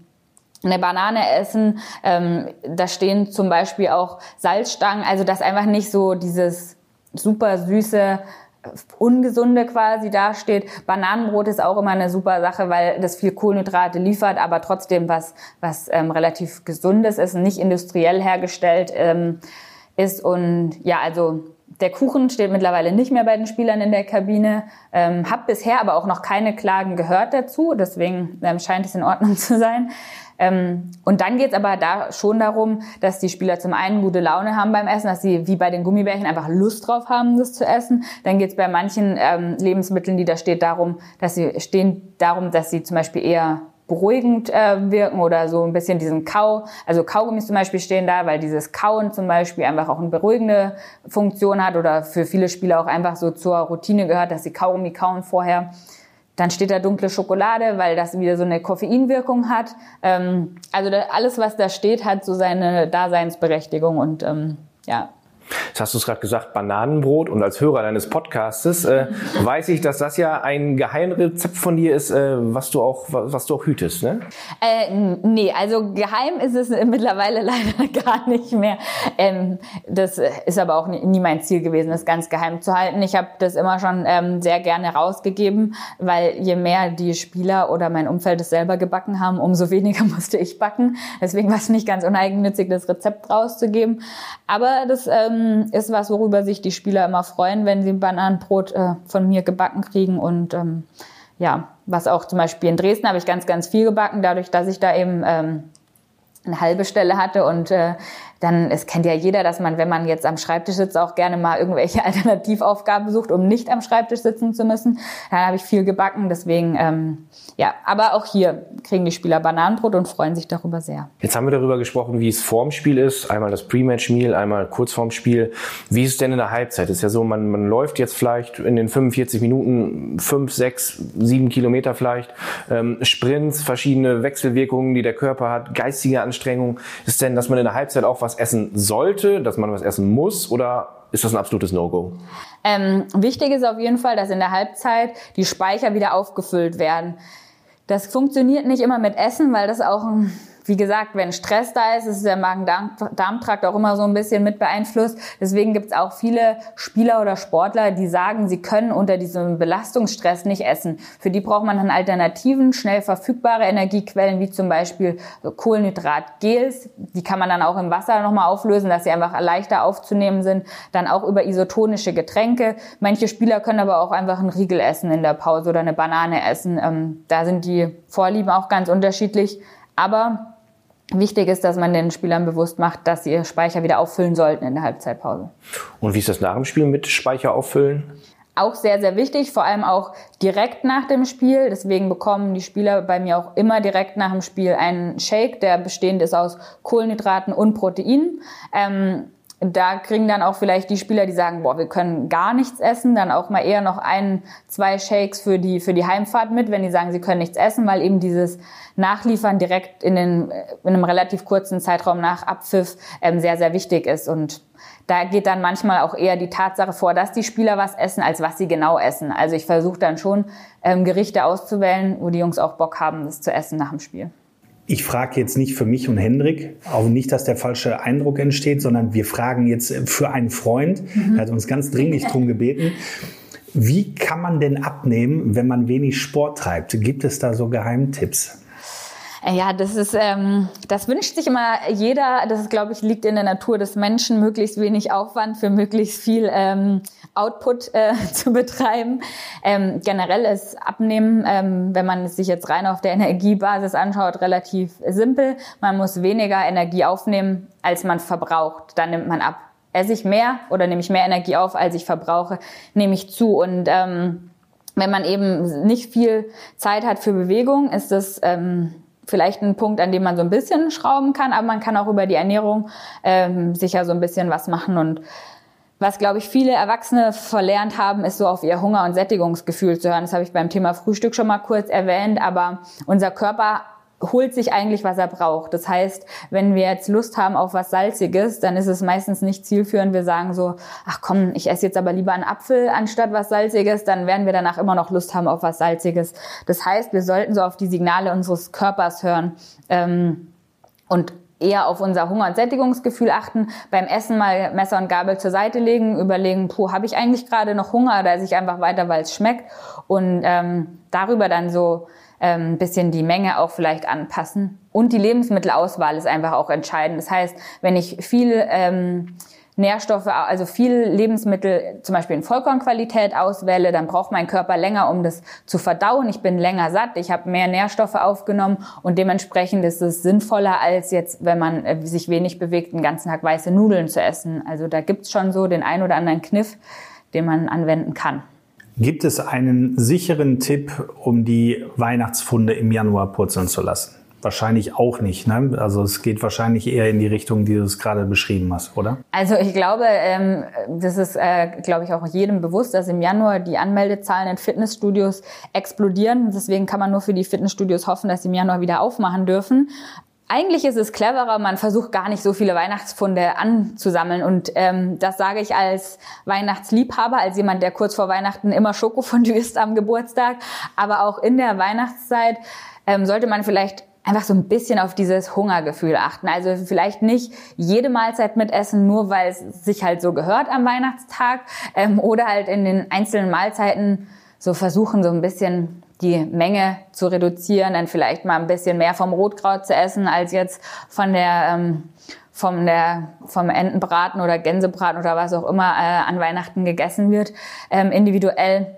C: eine Banane essen. Ähm, da stehen zum Beispiel auch Salzstangen, also dass einfach nicht so dieses super süße ungesunde quasi dasteht. Bananenbrot ist auch immer eine super Sache, weil das viel Kohlenhydrate liefert, aber trotzdem was was ähm, relativ gesundes ist, nicht industriell hergestellt ähm, ist und ja also der Kuchen steht mittlerweile nicht mehr bei den Spielern in der Kabine. Ähm, hab bisher aber auch noch keine Klagen gehört dazu, deswegen ähm, scheint es in Ordnung zu sein. Ähm, und dann geht's aber da schon darum, dass die Spieler zum einen gute Laune haben beim Essen, dass sie wie bei den Gummibärchen einfach Lust drauf haben, das zu essen. Dann geht's bei manchen ähm, Lebensmitteln, die da steht, darum, dass sie stehen darum, dass sie zum Beispiel eher beruhigend äh, wirken oder so ein bisschen diesen Kau, also Kaugummis zum Beispiel stehen da, weil dieses Kauen zum Beispiel einfach auch eine beruhigende Funktion hat oder für viele Spieler auch einfach so zur Routine gehört, dass sie Kaugummi kauen vorher. Dann steht da dunkle Schokolade, weil das wieder so eine Koffeinwirkung hat. Ähm, also da, alles, was da steht, hat so seine Daseinsberechtigung und ähm, ja,
B: Jetzt hast du es gerade gesagt, Bananenbrot. Und als Hörer deines Podcastes äh, weiß ich, dass das ja ein Geheimrezept von dir ist, äh, was du auch, was du auch hütest, ne?
C: Äh, nee, also geheim ist es mittlerweile leider gar nicht mehr. Ähm, das ist aber auch nie mein Ziel gewesen, das ganz geheim zu halten. Ich habe das immer schon ähm, sehr gerne rausgegeben, weil je mehr die Spieler oder mein Umfeld es selber gebacken haben, umso weniger musste ich backen. Deswegen war es nicht ganz uneigennützig, das Rezept rauszugeben. Aber das ähm, ähm, ist was, worüber sich die Spieler immer freuen, wenn sie ein Bananenbrot äh, von mir gebacken kriegen. Und ähm, ja, was auch zum Beispiel in Dresden habe ich ganz, ganz viel gebacken, dadurch, dass ich da eben ähm, eine halbe Stelle hatte und äh, dann, es kennt ja jeder, dass man, wenn man jetzt am Schreibtisch sitzt, auch gerne mal irgendwelche Alternativaufgaben sucht, um nicht am Schreibtisch sitzen zu müssen. Dann habe ich viel gebacken, deswegen, ähm, ja, aber auch hier kriegen die Spieler Bananenbrot und freuen sich darüber sehr.
B: Jetzt haben wir darüber gesprochen, wie es vorm Spiel ist, einmal das Pre-Match-Meal, einmal kurz vorm Spiel. Wie ist es denn in der Halbzeit? ist ja so, man, man läuft jetzt vielleicht in den 45 Minuten fünf, sechs, sieben Kilometer vielleicht, ähm, Sprints, verschiedene Wechselwirkungen, die der Körper hat, geistige Anstrengung. Ist denn, dass man in der Halbzeit auch was essen sollte, dass man was essen muss oder ist das ein absolutes No-Go?
C: Ähm, wichtig ist auf jeden Fall, dass in der Halbzeit die Speicher wieder aufgefüllt werden. Das funktioniert nicht immer mit Essen, weil das auch ein wie gesagt, wenn Stress da ist, ist der Magen-Darm-Trakt auch immer so ein bisschen mit beeinflusst. Deswegen gibt es auch viele Spieler oder Sportler, die sagen, sie können unter diesem Belastungsstress nicht essen. Für die braucht man dann Alternativen, schnell verfügbare Energiequellen, wie zum Beispiel Kohlenhydratgels. Die kann man dann auch im Wasser nochmal auflösen, dass sie einfach leichter aufzunehmen sind. Dann auch über isotonische Getränke. Manche Spieler können aber auch einfach einen Riegel essen in der Pause oder eine Banane essen. Ähm, da sind die Vorlieben auch ganz unterschiedlich. Aber Wichtig ist, dass man den Spielern bewusst macht, dass sie ihr Speicher wieder auffüllen sollten in der Halbzeitpause.
B: Und wie ist das nach dem Spiel mit Speicher auffüllen?
C: Auch sehr, sehr wichtig, vor allem auch direkt nach dem Spiel. Deswegen bekommen die Spieler bei mir auch immer direkt nach dem Spiel einen Shake, der bestehend ist aus Kohlenhydraten und Proteinen. Ähm, da kriegen dann auch vielleicht die Spieler, die sagen, boah, wir können gar nichts essen, dann auch mal eher noch ein, zwei Shakes für die, für die Heimfahrt mit, wenn die sagen, sie können nichts essen, weil eben dieses Nachliefern direkt in, den, in einem relativ kurzen Zeitraum nach Abpfiff ähm, sehr, sehr wichtig ist. Und da geht dann manchmal auch eher die Tatsache vor, dass die Spieler was essen, als was sie genau essen. Also ich versuche dann schon, ähm, Gerichte auszuwählen, wo die Jungs auch Bock haben, das zu essen nach dem Spiel.
A: Ich frage jetzt nicht für mich und Hendrik, auch nicht, dass der falsche Eindruck entsteht, sondern wir fragen jetzt für einen Freund, mhm. der hat uns ganz dringlich drum gebeten. Wie kann man denn abnehmen, wenn man wenig Sport treibt? Gibt es da so Geheimtipps?
C: Ja, das ist, ähm, das wünscht sich immer jeder. Das ist, glaube ich, liegt in der Natur des Menschen, möglichst wenig Aufwand für möglichst viel ähm, Output äh, zu betreiben. Ähm, generell ist Abnehmen, ähm, wenn man es sich jetzt rein auf der Energiebasis anschaut, relativ simpel. Man muss weniger Energie aufnehmen, als man verbraucht. Dann nimmt man ab. Esse ich mehr oder nehme ich mehr Energie auf, als ich verbrauche, nehme ich zu. Und ähm, wenn man eben nicht viel Zeit hat für Bewegung, ist das ähm, vielleicht ein Punkt, an dem man so ein bisschen schrauben kann, aber man kann auch über die Ernährung ähm, sicher so ein bisschen was machen und was, glaube ich, viele Erwachsene verlernt haben, ist so auf ihr Hunger- und Sättigungsgefühl zu hören. Das habe ich beim Thema Frühstück schon mal kurz erwähnt, aber unser Körper holt sich eigentlich, was er braucht. Das heißt, wenn wir jetzt Lust haben auf was Salziges, dann ist es meistens nicht zielführend. Wir sagen so, ach komm, ich esse jetzt aber lieber einen Apfel anstatt was Salziges, dann werden wir danach immer noch Lust haben auf was Salziges. Das heißt, wir sollten so auf die Signale unseres Körpers hören ähm, und eher auf unser Hunger- und Sättigungsgefühl achten, beim Essen mal Messer und Gabel zur Seite legen, überlegen, puh, habe ich eigentlich gerade noch Hunger oder esse ich einfach weiter, weil es schmeckt und ähm, darüber dann so ähm, bisschen die Menge auch vielleicht anpassen. Und die Lebensmittelauswahl ist einfach auch entscheidend. Das heißt, wenn ich viel ähm, Nährstoffe, also viel Lebensmittel zum Beispiel in Vollkornqualität auswähle, dann braucht mein Körper länger, um das zu verdauen. Ich bin länger satt, ich habe mehr Nährstoffe aufgenommen und dementsprechend ist es sinnvoller, als jetzt, wenn man äh, sich wenig bewegt, den ganzen Tag weiße Nudeln zu essen. Also da gibt's schon so den ein oder anderen Kniff, den man anwenden kann.
A: Gibt es einen sicheren Tipp, um die Weihnachtsfunde im Januar purzeln zu lassen? Wahrscheinlich auch nicht. Ne? Also es geht wahrscheinlich eher in die Richtung, die du es gerade beschrieben hast, oder?
C: Also ich glaube, ähm, das ist, äh, glaube ich, auch jedem bewusst, dass im Januar die Anmeldezahlen in Fitnessstudios explodieren. Deswegen kann man nur für die Fitnessstudios hoffen, dass sie im Januar wieder aufmachen dürfen. Eigentlich ist es cleverer, man versucht gar nicht so viele Weihnachtsfunde anzusammeln. Und ähm, das sage ich als Weihnachtsliebhaber, als jemand, der kurz vor Weihnachten immer Schokofondue isst am Geburtstag. Aber auch in der Weihnachtszeit ähm, sollte man vielleicht einfach so ein bisschen auf dieses Hungergefühl achten. Also vielleicht nicht jede Mahlzeit mitessen, nur weil es sich halt so gehört am Weihnachtstag. Ähm, oder halt in den einzelnen Mahlzeiten so versuchen, so ein bisschen die Menge zu reduzieren, dann vielleicht mal ein bisschen mehr vom Rotkraut zu essen, als jetzt von der, ähm, vom, der, vom Entenbraten oder Gänsebraten oder was auch immer äh, an Weihnachten gegessen wird, ähm, individuell.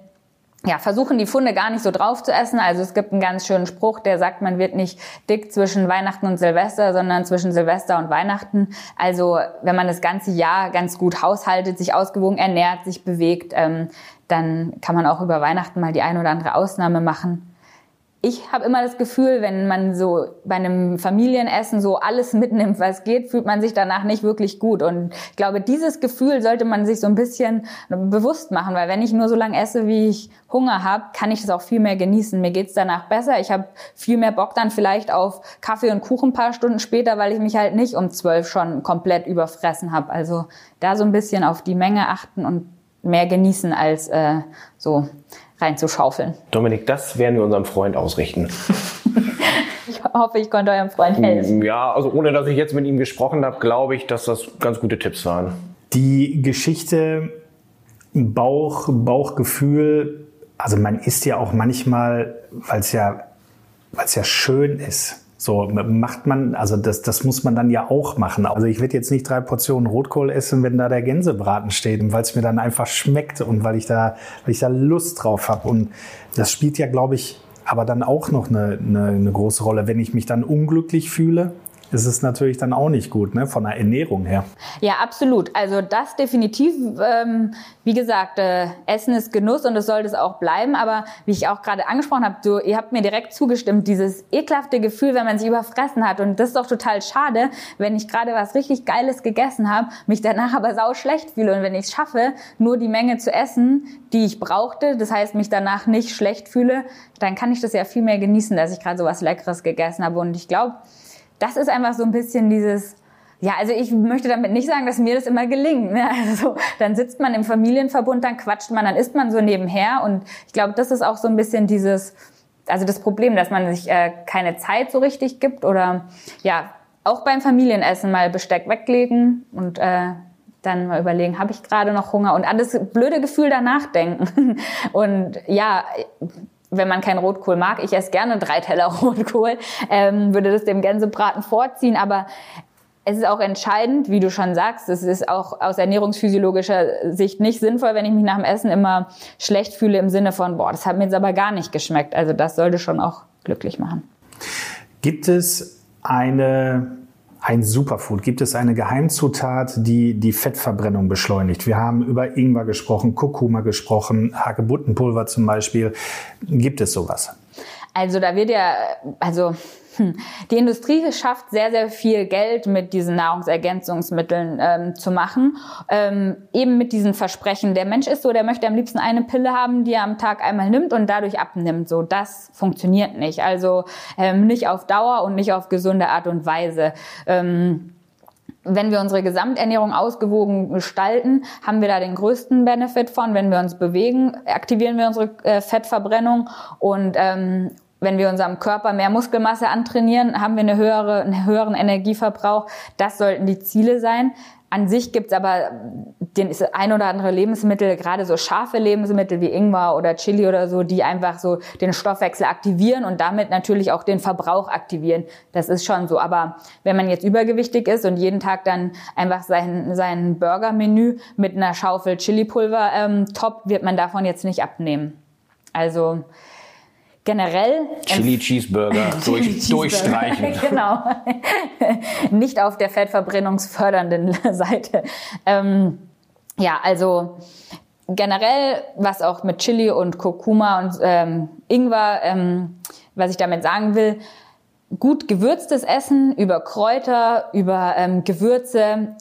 C: ja, versuchen die Funde gar nicht so drauf zu essen. Also es gibt einen ganz schönen Spruch, der sagt, man wird nicht dick zwischen Weihnachten und Silvester, sondern zwischen Silvester und Weihnachten. Also wenn man das ganze Jahr ganz gut haushaltet, sich ausgewogen ernährt, sich bewegt, ähm, dann kann man auch über Weihnachten mal die eine oder andere Ausnahme machen ich habe immer das Gefühl, wenn man so bei einem Familienessen so alles mitnimmt, was geht, fühlt man sich danach nicht wirklich gut. Und ich glaube, dieses Gefühl sollte man sich so ein bisschen bewusst machen, weil wenn ich nur so lange esse, wie ich Hunger habe, kann ich das auch viel mehr genießen. Mir geht's danach besser. Ich habe viel mehr Bock dann vielleicht auf Kaffee und Kuchen ein paar Stunden später, weil ich mich halt nicht um zwölf schon komplett überfressen habe. Also da so ein bisschen auf die Menge achten und mehr genießen als äh, so reinzuschaufeln.
B: Dominik, das werden wir unserem Freund ausrichten.
C: ich hoffe, ich konnte eurem Freund helfen.
B: Ja, also ohne dass ich jetzt mit ihm gesprochen habe, glaube ich, dass das ganz gute Tipps waren.
A: Die Geschichte Bauch, Bauchgefühl, also man isst ja auch manchmal, weil es ja, weil es ja schön ist. So macht man, also das, das muss man dann ja auch machen. Also ich werde jetzt nicht drei Portionen Rotkohl essen, wenn da der Gänsebraten steht, weil es mir dann einfach schmeckt und weil ich da, weil ich da Lust drauf habe. Und das spielt ja, glaube ich, aber dann auch noch eine, eine, eine große Rolle. Wenn ich mich dann unglücklich fühle, ist es natürlich dann auch nicht gut, ne, von der Ernährung her.
C: Ja, absolut. Also das definitiv. Ähm, wie gesagt, äh, Essen ist Genuss und es sollte es auch bleiben. Aber wie ich auch gerade angesprochen habe, du, ihr habt mir direkt zugestimmt, dieses ekelhafte Gefühl, wenn man sich überfressen hat. Und das ist doch total schade, wenn ich gerade was richtig Geiles gegessen habe, mich danach aber sau schlecht fühle. Und wenn ich es schaffe, nur die Menge zu essen, die ich brauchte, das heißt, mich danach nicht schlecht fühle, dann kann ich das ja viel mehr genießen, dass ich gerade so was Leckeres gegessen habe. Und ich glaube, das ist einfach so ein bisschen dieses, ja, also ich möchte damit nicht sagen, dass mir das immer gelingt. Ne? Also dann sitzt man im Familienverbund, dann quatscht man, dann isst man so nebenher und ich glaube, das ist auch so ein bisschen dieses, also das Problem, dass man sich äh, keine Zeit so richtig gibt oder ja, auch beim Familienessen mal Besteck weglegen und äh, dann mal überlegen, habe ich gerade noch Hunger und alles blöde Gefühl danach denken. Und ja, wenn man kein Rotkohl mag, ich esse gerne drei Teller Rotkohl, ähm, würde das dem Gänsebraten vorziehen, aber es ist auch entscheidend, wie du schon sagst, es ist auch aus ernährungsphysiologischer Sicht nicht sinnvoll, wenn ich mich nach dem Essen immer schlecht fühle im Sinne von, boah, das hat mir jetzt aber gar nicht geschmeckt. Also das sollte schon auch glücklich machen.
A: Gibt es eine ein Superfood? Gibt es eine Geheimzutat, die die Fettverbrennung beschleunigt? Wir haben über Ingwer gesprochen, Kurkuma gesprochen, Hagebuttenpulver zum Beispiel. Gibt es sowas?
C: Also da wird ja, also. Die Industrie schafft sehr, sehr viel Geld mit diesen Nahrungsergänzungsmitteln ähm, zu machen. Ähm, eben mit diesen Versprechen. Der Mensch ist so, der möchte am liebsten eine Pille haben, die er am Tag einmal nimmt und dadurch abnimmt. So, das funktioniert nicht. Also ähm, nicht auf Dauer und nicht auf gesunde Art und Weise. Ähm, wenn wir unsere Gesamternährung ausgewogen gestalten, haben wir da den größten Benefit von. Wenn wir uns bewegen, aktivieren wir unsere äh, Fettverbrennung und ähm, wenn wir unserem Körper mehr Muskelmasse antrainieren, haben wir eine höhere, einen höheren Energieverbrauch. Das sollten die Ziele sein. An sich gibt's aber den ein oder andere Lebensmittel, gerade so scharfe Lebensmittel wie Ingwer oder Chili oder so, die einfach so den Stoffwechsel aktivieren und damit natürlich auch den Verbrauch aktivieren. Das ist schon so. Aber wenn man jetzt übergewichtig ist und jeden Tag dann einfach sein, sein Burger-Menü mit einer Schaufel Chili-Pulver ähm, toppt, wird man davon jetzt nicht abnehmen. Also generell.
B: Chili Cheeseburger durch, durchstreichen.
C: genau. Nicht auf der fettverbrennungsfördernden Seite. Ähm, ja, also generell, was auch mit Chili und Kurkuma und ähm, Ingwer, ähm, was ich damit sagen will, gut gewürztes Essen über Kräuter, über ähm, Gewürze,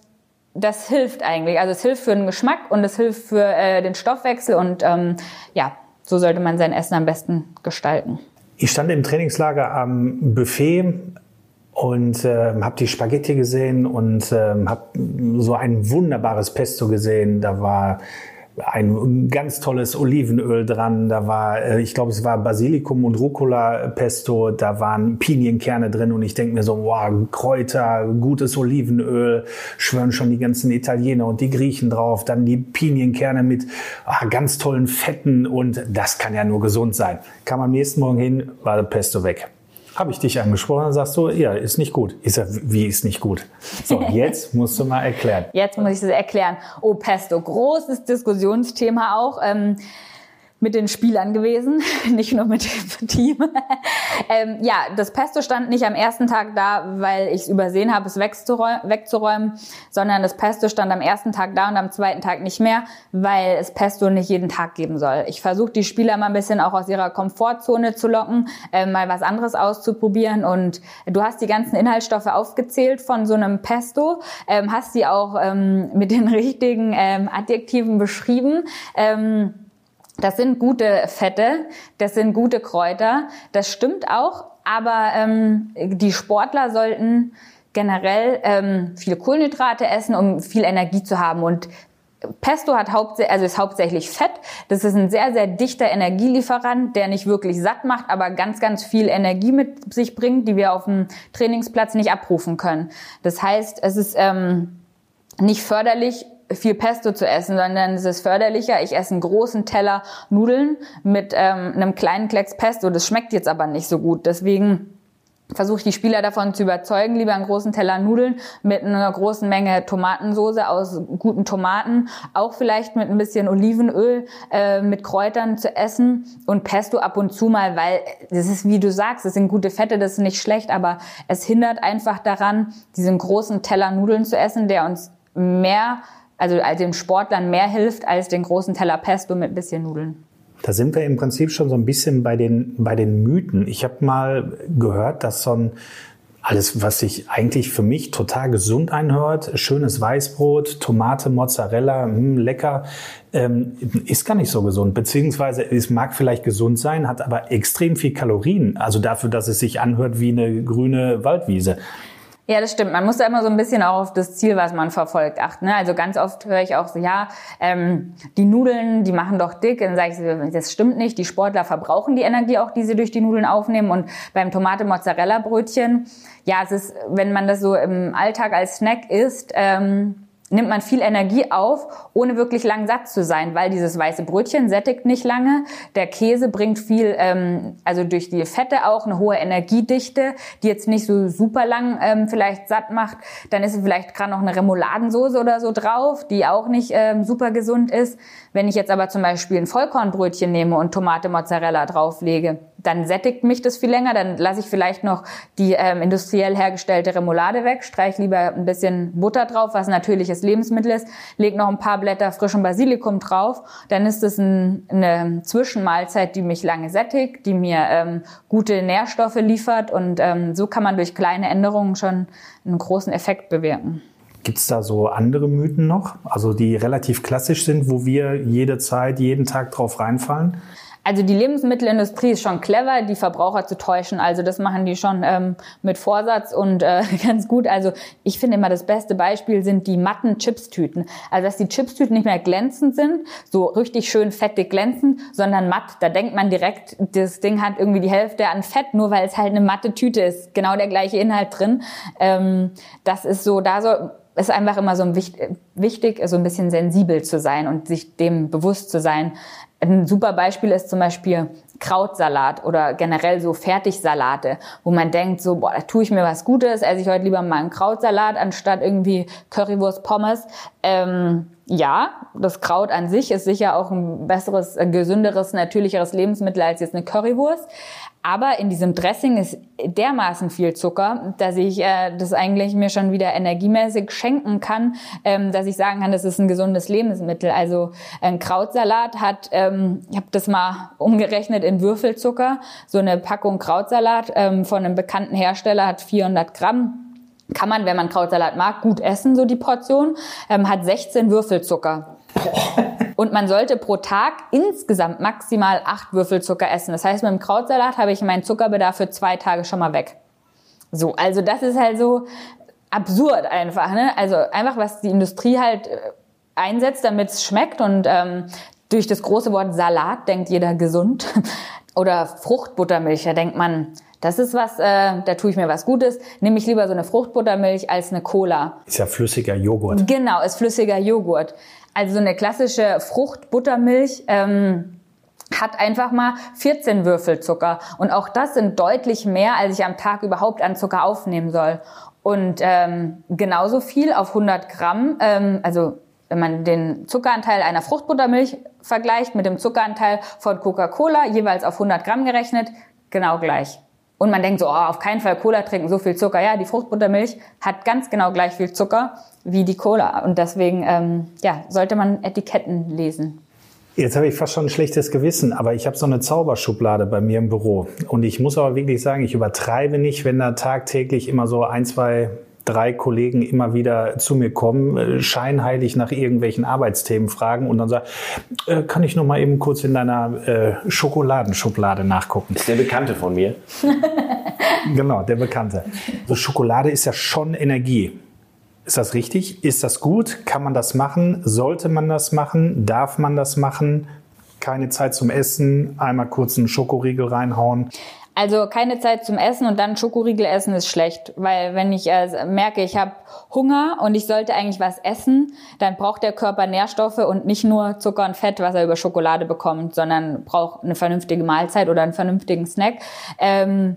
C: das hilft eigentlich. Also es hilft für den Geschmack und es hilft für äh, den Stoffwechsel und ähm, ja, so sollte man sein Essen am besten gestalten.
A: Ich stand im Trainingslager am Buffet und äh, habe die Spaghetti gesehen und äh, habe so ein wunderbares Pesto gesehen. Da war ein ganz tolles Olivenöl dran. Da war, äh, ich glaube, es war Basilikum und Rucola Pesto. Da waren Pinienkerne drin und ich denke mir so, wow, Kräuter, gutes Olivenöl, schwören schon die ganzen Italiener und die Griechen drauf. Dann die Pinienkerne mit ah, ganz tollen Fetten und das kann ja nur gesund sein. Kam am nächsten Morgen hin, war der Pesto weg habe ich dich angesprochen, dann sagst du, ja, ist nicht gut. Ich sag, wie ist nicht gut? So, jetzt musst du mal erklären.
C: Jetzt muss ich das erklären. Oh, Pesto, großes Diskussionsthema auch. Ähm, mit den Spielern gewesen, nicht nur mit dem Team. ähm, ja, das Pesto stand nicht am ersten Tag da, weil ich es übersehen habe, es wegzuräumen, sondern das Pesto stand am ersten Tag da und am zweiten Tag nicht mehr, weil es Pesto nicht jeden Tag geben soll. Ich versuche die Spieler mal ein bisschen auch aus ihrer Komfortzone zu locken, äh, mal was anderes auszuprobieren und du hast die ganzen Inhaltsstoffe aufgezählt von so einem Pesto, ähm, hast sie auch ähm, mit den richtigen ähm, Adjektiven beschrieben. Das sind gute Fette, das sind gute Kräuter, das stimmt auch, aber ähm, die Sportler sollten generell ähm, viele Kohlenhydrate essen, um viel Energie zu haben. Und Pesto hat hauptsächlich, also ist hauptsächlich Fett. Das ist ein sehr, sehr dichter Energielieferant, der nicht wirklich satt macht, aber ganz, ganz viel Energie mit sich bringt, die wir auf dem Trainingsplatz nicht abrufen können. Das heißt, es ist ähm, nicht förderlich, viel Pesto zu essen, sondern es ist förderlicher, ich esse einen großen Teller Nudeln mit ähm, einem kleinen Klecks Pesto. Das schmeckt jetzt aber nicht so gut. Deswegen versuche ich die Spieler davon zu überzeugen, lieber einen großen Teller Nudeln mit einer großen Menge Tomatensoße aus guten Tomaten, auch vielleicht mit ein bisschen Olivenöl, äh, mit Kräutern zu essen und Pesto ab und zu mal, weil das ist, wie du sagst, das sind gute Fette, das ist nicht schlecht, aber es hindert einfach daran, diesen großen Teller Nudeln zu essen, der uns mehr also den Sportlern mehr hilft als den großen Teller Pesto mit ein bisschen Nudeln.
A: Da sind wir im Prinzip schon so ein bisschen bei den, bei den Mythen. Ich habe mal gehört, dass so ein alles, was sich eigentlich für mich total gesund einhört, schönes Weißbrot, Tomate, Mozzarella, mh, hm, lecker, ähm, ist gar nicht so gesund. Beziehungsweise es mag vielleicht gesund sein, hat aber extrem viel Kalorien. Also dafür, dass es sich anhört wie eine grüne Waldwiese.
C: Ja, das stimmt. Man muss da immer so ein bisschen auch auf das Ziel, was man verfolgt, achten. Ne? Also ganz oft höre ich auch so, ja, ähm, die Nudeln, die machen doch dick. dann sage ich, das stimmt nicht. Die Sportler verbrauchen die Energie auch, die sie durch die Nudeln aufnehmen. Und beim Tomate-Mozzarella-Brötchen, ja, es ist, wenn man das so im Alltag als Snack isst, ähm, nimmt man viel Energie auf, ohne wirklich lang satt zu sein, weil dieses weiße Brötchen sättigt nicht lange. Der Käse bringt viel, ähm, also durch die Fette auch eine hohe Energiedichte, die jetzt nicht so super lang ähm, vielleicht satt macht. Dann ist vielleicht gerade noch eine Remouladensoße oder so drauf, die auch nicht ähm, super gesund ist. Wenn ich jetzt aber zum Beispiel ein Vollkornbrötchen nehme und Tomate Mozzarella drauflege, dann sättigt mich das viel länger. Dann lasse ich vielleicht noch die ähm, industriell hergestellte Remoulade weg, streiche lieber ein bisschen Butter drauf, was natürliches Lebensmittel ist, leg noch ein paar Blätter frischen Basilikum drauf. Dann ist es ein, eine Zwischenmahlzeit, die mich lange sättigt, die mir ähm, gute Nährstoffe liefert und ähm, so kann man durch kleine Änderungen schon einen großen Effekt bewirken.
A: Gibt es da so andere Mythen noch, also die relativ klassisch sind, wo wir jede Zeit, jeden Tag drauf reinfallen?
C: Also die Lebensmittelindustrie ist schon clever, die Verbraucher zu täuschen. Also das machen die schon ähm, mit Vorsatz und äh, ganz gut. Also ich finde immer das beste Beispiel sind die matten Chipstüten. Also dass die Chipstüten nicht mehr glänzend sind, so richtig schön fettig glänzend, sondern matt. Da denkt man direkt, das Ding hat irgendwie die Hälfte an Fett, nur weil es halt eine matte Tüte ist. Genau der gleiche Inhalt drin. Ähm, das ist so, da so ist einfach immer so ein wichtig, so ein bisschen sensibel zu sein und sich dem bewusst zu sein, ein super Beispiel ist zum Beispiel Krautsalat oder generell so Fertigsalate, wo man denkt, so, boah, da tue ich mir was Gutes, esse ich heute lieber mal einen Krautsalat anstatt irgendwie Currywurst Pommes. Ähm, ja, das Kraut an sich ist sicher auch ein besseres, gesünderes, natürlicheres Lebensmittel als jetzt eine Currywurst. Aber in diesem Dressing ist dermaßen viel Zucker, dass ich äh, das eigentlich mir schon wieder energiemäßig schenken kann, ähm, dass ich sagen kann, das ist ein gesundes Lebensmittel. Also ein Krautsalat hat, ähm, ich habe das mal umgerechnet in Würfelzucker, so eine Packung Krautsalat ähm, von einem bekannten Hersteller hat 400 Gramm kann man, wenn man Krautsalat mag, gut essen, so die Portion, ähm, hat 16 Würfelzucker. Und man sollte pro Tag insgesamt maximal acht Würfel Zucker essen. Das heißt, mit dem Krautsalat habe ich meinen Zuckerbedarf für zwei Tage schon mal weg. So, also das ist halt so absurd einfach. Ne? Also einfach, was die Industrie halt äh, einsetzt, damit es schmeckt. Und ähm, durch das große Wort Salat denkt jeder gesund. Oder Fruchtbuttermilch, da denkt man, das ist was, äh, da tue ich mir was Gutes. Nehme ich lieber so eine Fruchtbuttermilch als eine Cola.
A: Ist ja flüssiger Joghurt.
C: Genau, ist flüssiger Joghurt. Also eine klassische Fruchtbuttermilch ähm, hat einfach mal 14 Würfel Zucker. Und auch das sind deutlich mehr, als ich am Tag überhaupt an Zucker aufnehmen soll. Und ähm, genauso viel auf 100 Gramm, ähm, also wenn man den Zuckeranteil einer Fruchtbuttermilch vergleicht mit dem Zuckeranteil von Coca-Cola, jeweils auf 100 Gramm gerechnet, genau gleich. Und man denkt so, oh, auf keinen Fall Cola trinken, so viel Zucker. Ja, die Fruchtbuttermilch hat ganz genau gleich viel Zucker wie die Cola. Und deswegen ähm, ja, sollte man Etiketten lesen.
A: Jetzt habe ich fast schon ein schlechtes Gewissen, aber ich habe so eine Zauberschublade bei mir im Büro. Und ich muss aber wirklich sagen, ich übertreibe nicht, wenn da tagtäglich immer so ein, zwei drei Kollegen immer wieder zu mir kommen, äh, scheinheilig nach irgendwelchen Arbeitsthemen fragen und dann sagen, äh, kann ich noch mal eben kurz in deiner äh, Schokoladenschublade nachgucken?
B: Ist der Bekannte von mir.
A: genau, der Bekannte. So Schokolade ist ja schon Energie. Ist das richtig? Ist das gut? Kann man das machen? Sollte man das machen? Darf man das machen? Keine Zeit zum Essen, einmal kurz einen Schokoriegel reinhauen.
C: Also keine Zeit zum Essen und dann Schokoriegel essen ist schlecht, weil wenn ich äh, merke, ich habe Hunger und ich sollte eigentlich was essen, dann braucht der Körper Nährstoffe und nicht nur Zucker und Fett, was er über Schokolade bekommt, sondern braucht eine vernünftige Mahlzeit oder einen vernünftigen Snack. Ähm,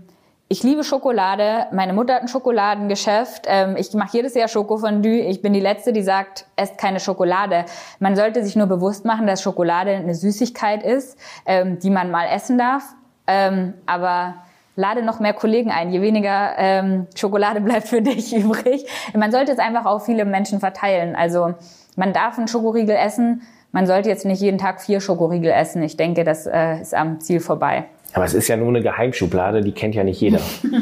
C: ich liebe Schokolade. Meine Mutter hat ein Schokoladengeschäft. Ähm, ich mache jedes Jahr Schokofondue. Ich bin die Letzte, die sagt, esst keine Schokolade. Man sollte sich nur bewusst machen, dass Schokolade eine Süßigkeit ist, ähm, die man mal essen darf ähm, aber lade noch mehr Kollegen ein, je weniger Schokolade bleibt für dich übrig. Man sollte es einfach auf viele Menschen verteilen. Also man darf einen Schokoriegel essen, man sollte jetzt nicht jeden Tag vier Schokoriegel essen. Ich denke, das äh, ist am Ziel vorbei.
B: Aber es ist ja nur eine Geheimschublade, die kennt ja nicht jeder.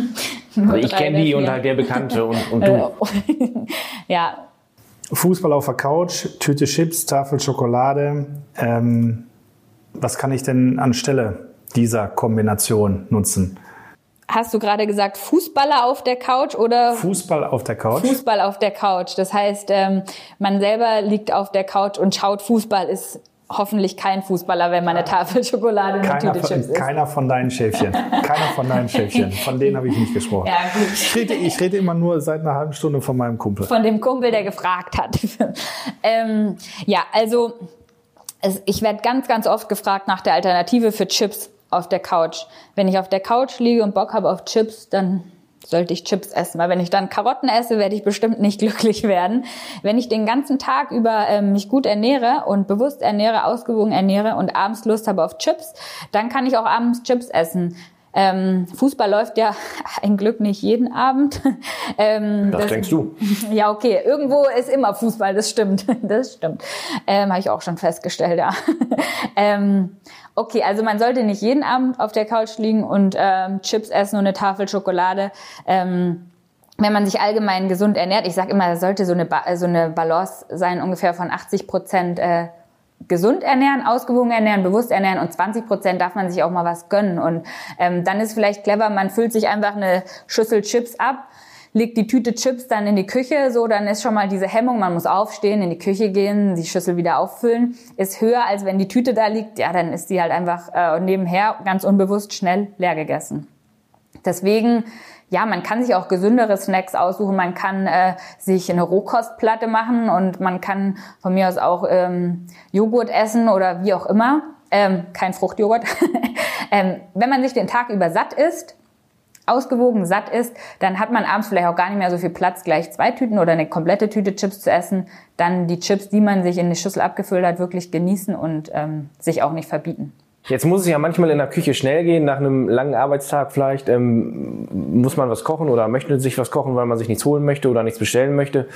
B: also ich kenne die und halt der Bekannte und, und du.
C: ja.
A: Fußball auf der Couch, Tüte Chips, Tafel Schokolade. Ähm, was kann ich denn anstelle dieser Kombination nutzen.
C: Hast du gerade gesagt, Fußballer auf der Couch oder?
A: Fußball auf der Couch.
C: Fußball auf der Couch. Das heißt, ähm, man selber liegt auf der Couch und schaut Fußball, ist hoffentlich kein Fußballer, wenn man eine Tafel Schokolade eine Tüte
A: von,
C: Chips isst.
A: Keiner von deinen Schäfchen. Keiner von deinen Schäfchen. Von denen habe ich nicht gesprochen. Ja, gut. Ich, rede, ich rede immer nur seit einer halben Stunde von meinem Kumpel.
C: Von dem Kumpel, der gefragt hat. ähm, ja, also es, ich werde ganz, ganz oft gefragt nach der Alternative für Chips auf der Couch. Wenn ich auf der Couch liege und Bock habe auf Chips, dann sollte ich Chips essen. Weil wenn ich dann Karotten esse, werde ich bestimmt nicht glücklich werden. Wenn ich den ganzen Tag über ähm, mich gut ernähre und bewusst ernähre, ausgewogen ernähre und abends Lust habe auf Chips, dann kann ich auch abends Chips essen. Ähm, Fußball läuft ja ein Glück nicht jeden Abend.
B: ähm, das, das, denkst du?
C: Ja, okay. Irgendwo ist immer Fußball, das stimmt. Das stimmt. Ähm, Habe ich auch schon festgestellt, ja. ähm, Okay, also man sollte nicht jeden Abend auf der Couch liegen und ähm, Chips essen und eine Tafel Schokolade. Ähm, wenn man sich allgemein gesund ernährt, ich sage immer, es sollte so eine, ba so eine Balance sein, ungefähr von 80 Prozent äh, gesund ernähren, ausgewogen ernähren, bewusst ernähren und 20 Prozent darf man sich auch mal was gönnen. Und ähm, dann ist vielleicht clever, man füllt sich einfach eine Schüssel Chips ab legt die Tüte Chips dann in die Küche, so dann ist schon mal diese Hemmung, man muss aufstehen, in die Küche gehen, die Schüssel wieder auffüllen, ist höher, als wenn die Tüte da liegt. Ja, dann ist die halt einfach äh, nebenher ganz unbewusst schnell leer gegessen. Deswegen ja, man kann sich auch gesündere Snacks aussuchen. Man kann äh, sich eine Rohkostplatte machen und man kann von mir aus auch ähm, Joghurt essen oder wie auch immer. Ähm, kein Fruchtjoghurt. ähm, wenn man sich den Tag über satt isst, ausgewogen satt ist, dann hat man abends vielleicht auch gar nicht mehr so viel Platz, gleich zwei Tüten oder eine komplette Tüte Chips zu essen. Dann die Chips, die man sich in die Schüssel abgefüllt hat, wirklich genießen und ähm, sich auch nicht verbieten.
B: Jetzt muss es ja manchmal in der Küche schnell gehen, nach einem langen Arbeitstag vielleicht. Ähm, muss man was kochen oder möchte sich was kochen, weil man sich nichts holen möchte oder nichts bestellen möchte,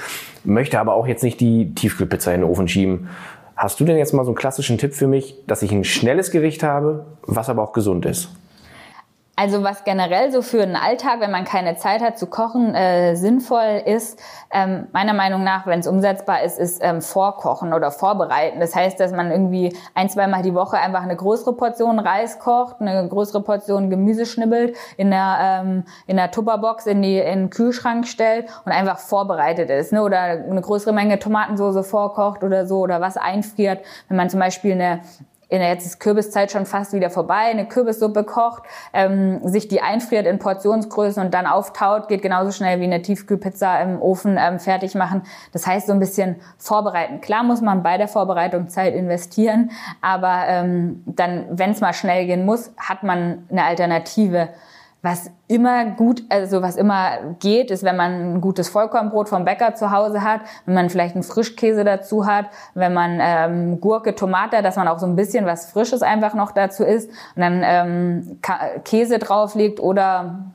B: möchte aber auch jetzt nicht die Tiefkühlpizza in den Ofen schieben. Hast du denn jetzt mal so einen klassischen Tipp für mich, dass ich ein schnelles Gericht habe, was aber auch gesund ist?
C: Also was generell so für einen Alltag, wenn man keine Zeit hat zu kochen, äh, sinnvoll ist, ähm, meiner Meinung nach, wenn es umsetzbar ist, ist ähm, vorkochen oder vorbereiten. Das heißt, dass man irgendwie ein, zweimal die Woche einfach eine größere Portion Reis kocht, eine größere Portion Gemüse schnibbelt, in der, ähm, in der Tupperbox in, die, in den Kühlschrank stellt und einfach vorbereitet ist. Ne? Oder eine größere Menge Tomatensauce vorkocht oder so oder was einfriert. Wenn man zum Beispiel eine in der jetzt ist Kürbiszeit schon fast wieder vorbei, eine Kürbissuppe kocht, ähm, sich die einfriert in Portionsgrößen und dann auftaut, geht genauso schnell wie eine Tiefkühlpizza im Ofen ähm, fertig machen. Das heißt, so ein bisschen vorbereiten. Klar muss man bei der Vorbereitung Zeit investieren, aber ähm, dann, wenn es mal schnell gehen muss, hat man eine Alternative. Was immer gut, also was immer geht, ist, wenn man ein gutes Vollkornbrot vom Bäcker zu Hause hat, wenn man vielleicht einen Frischkäse dazu hat, wenn man ähm, Gurke, Tomate, dass man auch so ein bisschen was Frisches einfach noch dazu isst und dann ähm, Käse drauflegt oder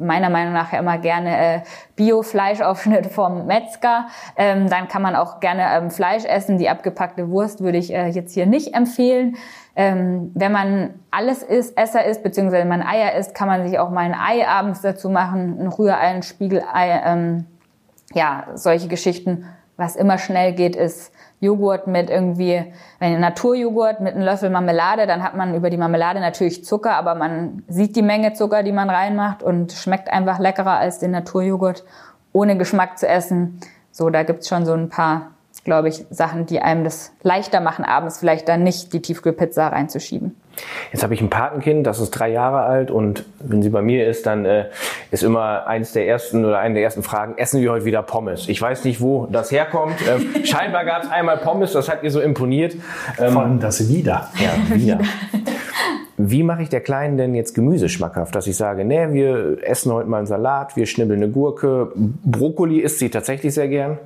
C: meiner Meinung nach immer gerne äh, Bio-Fleischaufschnitt vom Metzger. Ähm, dann kann man auch gerne ähm, Fleisch essen. Die abgepackte Wurst würde ich äh, jetzt hier nicht empfehlen. Ähm, wenn man alles isst, Esser isst, beziehungsweise man Eier isst, kann man sich auch mal ein Ei abends dazu machen, ein Rührei, ein Spiegelei, ähm, ja, solche Geschichten. Was immer schnell geht, ist Joghurt mit irgendwie, wenn Naturjoghurt mit einem Löffel Marmelade, dann hat man über die Marmelade natürlich Zucker, aber man sieht die Menge Zucker, die man reinmacht und schmeckt einfach leckerer als den Naturjoghurt ohne Geschmack zu essen. So, da gibt's schon so ein paar, glaube ich, Sachen, die einem das leichter machen, abends vielleicht dann nicht die Tiefkühlpizza reinzuschieben.
B: Jetzt habe ich ein Patenkind, das ist drei Jahre alt und wenn sie bei mir ist, dann äh, ist immer eins der ersten oder eine der ersten Fragen, essen wir heute wieder Pommes? Ich weiß nicht, wo das herkommt. Ähm, scheinbar gab es einmal Pommes, das hat ihr so imponiert.
A: Ähm, Vor allem das wieder.
B: Ja, wieder. Wie mache ich der Kleinen denn jetzt Gemüse schmackhaft, dass ich sage, nee, wir essen heute mal einen Salat, wir schnibbeln eine Gurke, Brokkoli isst sie tatsächlich sehr gern.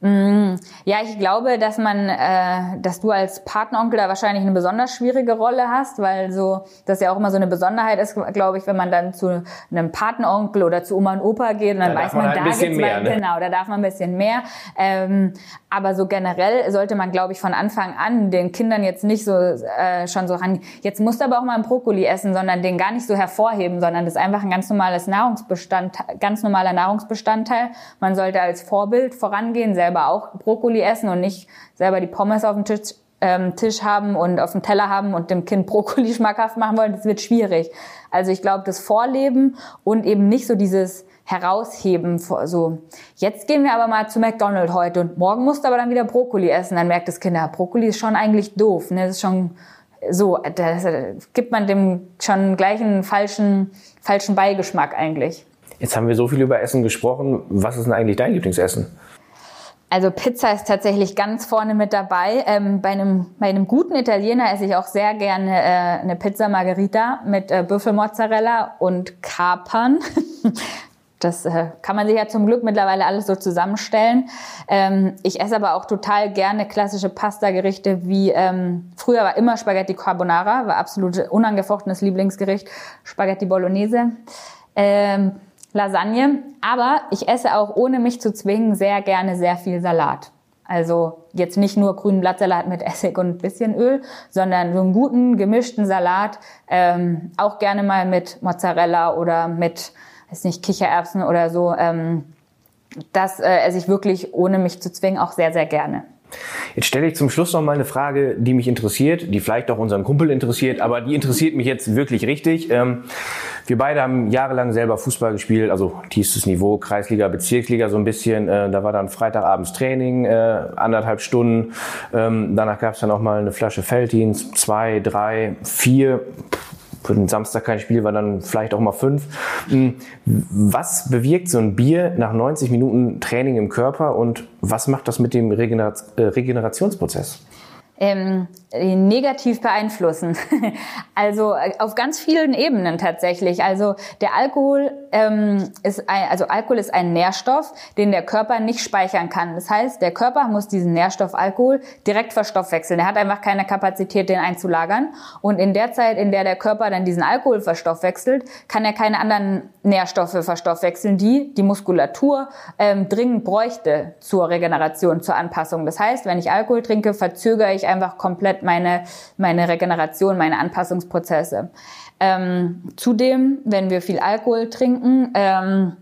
C: Mm, ja, ich glaube, dass man, äh, dass du als Partneronkel da wahrscheinlich eine besonders schwierige Rolle hast, weil so das ja auch immer so eine Besonderheit ist, glaube ich, wenn man dann zu einem Partneronkel oder zu Oma und Opa geht und dann da weiß man, man halt da gibt's mehr, ne? genau, da darf man ein bisschen mehr. Ähm, aber so generell sollte man, glaube ich, von Anfang an den Kindern jetzt nicht so äh, schon so ran. Jetzt musst du aber auch mal einen Brokkoli essen, sondern den gar nicht so hervorheben, sondern das ist einfach ein ganz normales Nahrungsbestandteil, ganz normaler Nahrungsbestandteil. Man sollte als Vorbild vorangehen, selber auch Brokkoli essen und nicht selber die Pommes auf dem Tisch, ähm, Tisch haben und auf dem Teller haben und dem Kind Brokkoli schmackhaft machen wollen, das wird schwierig. Also ich glaube, das Vorleben und eben nicht so dieses herausheben, so, jetzt gehen wir aber mal zu McDonald's heute und morgen musst du aber dann wieder Brokkoli essen. Dann merkt das Kind, ja, Brokkoli ist schon eigentlich doof, ne? das ist schon so, da gibt man dem schon gleich einen falschen, falschen Beigeschmack eigentlich.
B: Jetzt haben wir so viel über Essen gesprochen. Was ist denn eigentlich dein Lieblingsessen?
C: Also Pizza ist tatsächlich ganz vorne mit dabei. Ähm, bei, einem, bei einem guten Italiener esse ich auch sehr gerne äh, eine Pizza Margherita mit äh, Büffelmozzarella und Kapern. Das äh, kann man sich ja zum Glück mittlerweile alles so zusammenstellen. Ähm, ich esse aber auch total gerne klassische Pasta-Gerichte wie ähm, früher war immer Spaghetti Carbonara, war absolut unangefochtenes Lieblingsgericht. Spaghetti Bolognese. Ähm, Lasagne. Aber ich esse auch, ohne mich zu zwingen, sehr gerne sehr viel Salat. Also jetzt nicht nur grünen Blattsalat mit Essig und ein bisschen Öl, sondern so einen guten gemischten Salat, ähm, auch gerne mal mit Mozzarella oder mit, weiß nicht, Kichererbsen oder so. Ähm, das äh, esse ich wirklich, ohne mich zu zwingen, auch sehr, sehr gerne.
B: Jetzt stelle ich zum Schluss noch mal eine Frage, die mich interessiert, die vielleicht auch unseren Kumpel interessiert, aber die interessiert mich jetzt wirklich richtig. Ähm, wir beide haben jahrelang selber Fußball gespielt, also tiefstes Niveau, Kreisliga, Bezirksliga so ein bisschen. Äh, da war dann Freitagabends Training, äh, anderthalb Stunden. Ähm, danach gab es dann auch mal eine Flasche Felddienst, zwei, drei, vier den Samstag kein Spiel war dann vielleicht auch mal fünf. Hm, was bewirkt so ein Bier nach 90 Minuten Training im Körper und was macht das mit dem äh, Regenerationsprozess?
C: ähm, negativ beeinflussen. also äh, auf ganz vielen Ebenen tatsächlich. Also der Alkohol ähm, ist ein, also Alkohol ist ein Nährstoff, den der Körper nicht speichern kann. Das heißt, der Körper muss diesen Nährstoff Alkohol direkt verstoffwechseln. Er hat einfach keine Kapazität, den einzulagern. Und in der Zeit, in der der Körper dann diesen Alkohol verstoffwechselt, kann er keine anderen Nährstoffe verstoffwechseln, die die Muskulatur ähm, dringend bräuchte zur Regeneration, zur Anpassung. Das heißt, wenn ich Alkohol trinke, verzögere ich einfach komplett meine, meine Regeneration, meine Anpassungsprozesse. Ähm, zudem, wenn wir viel Alkohol trinken, ähm,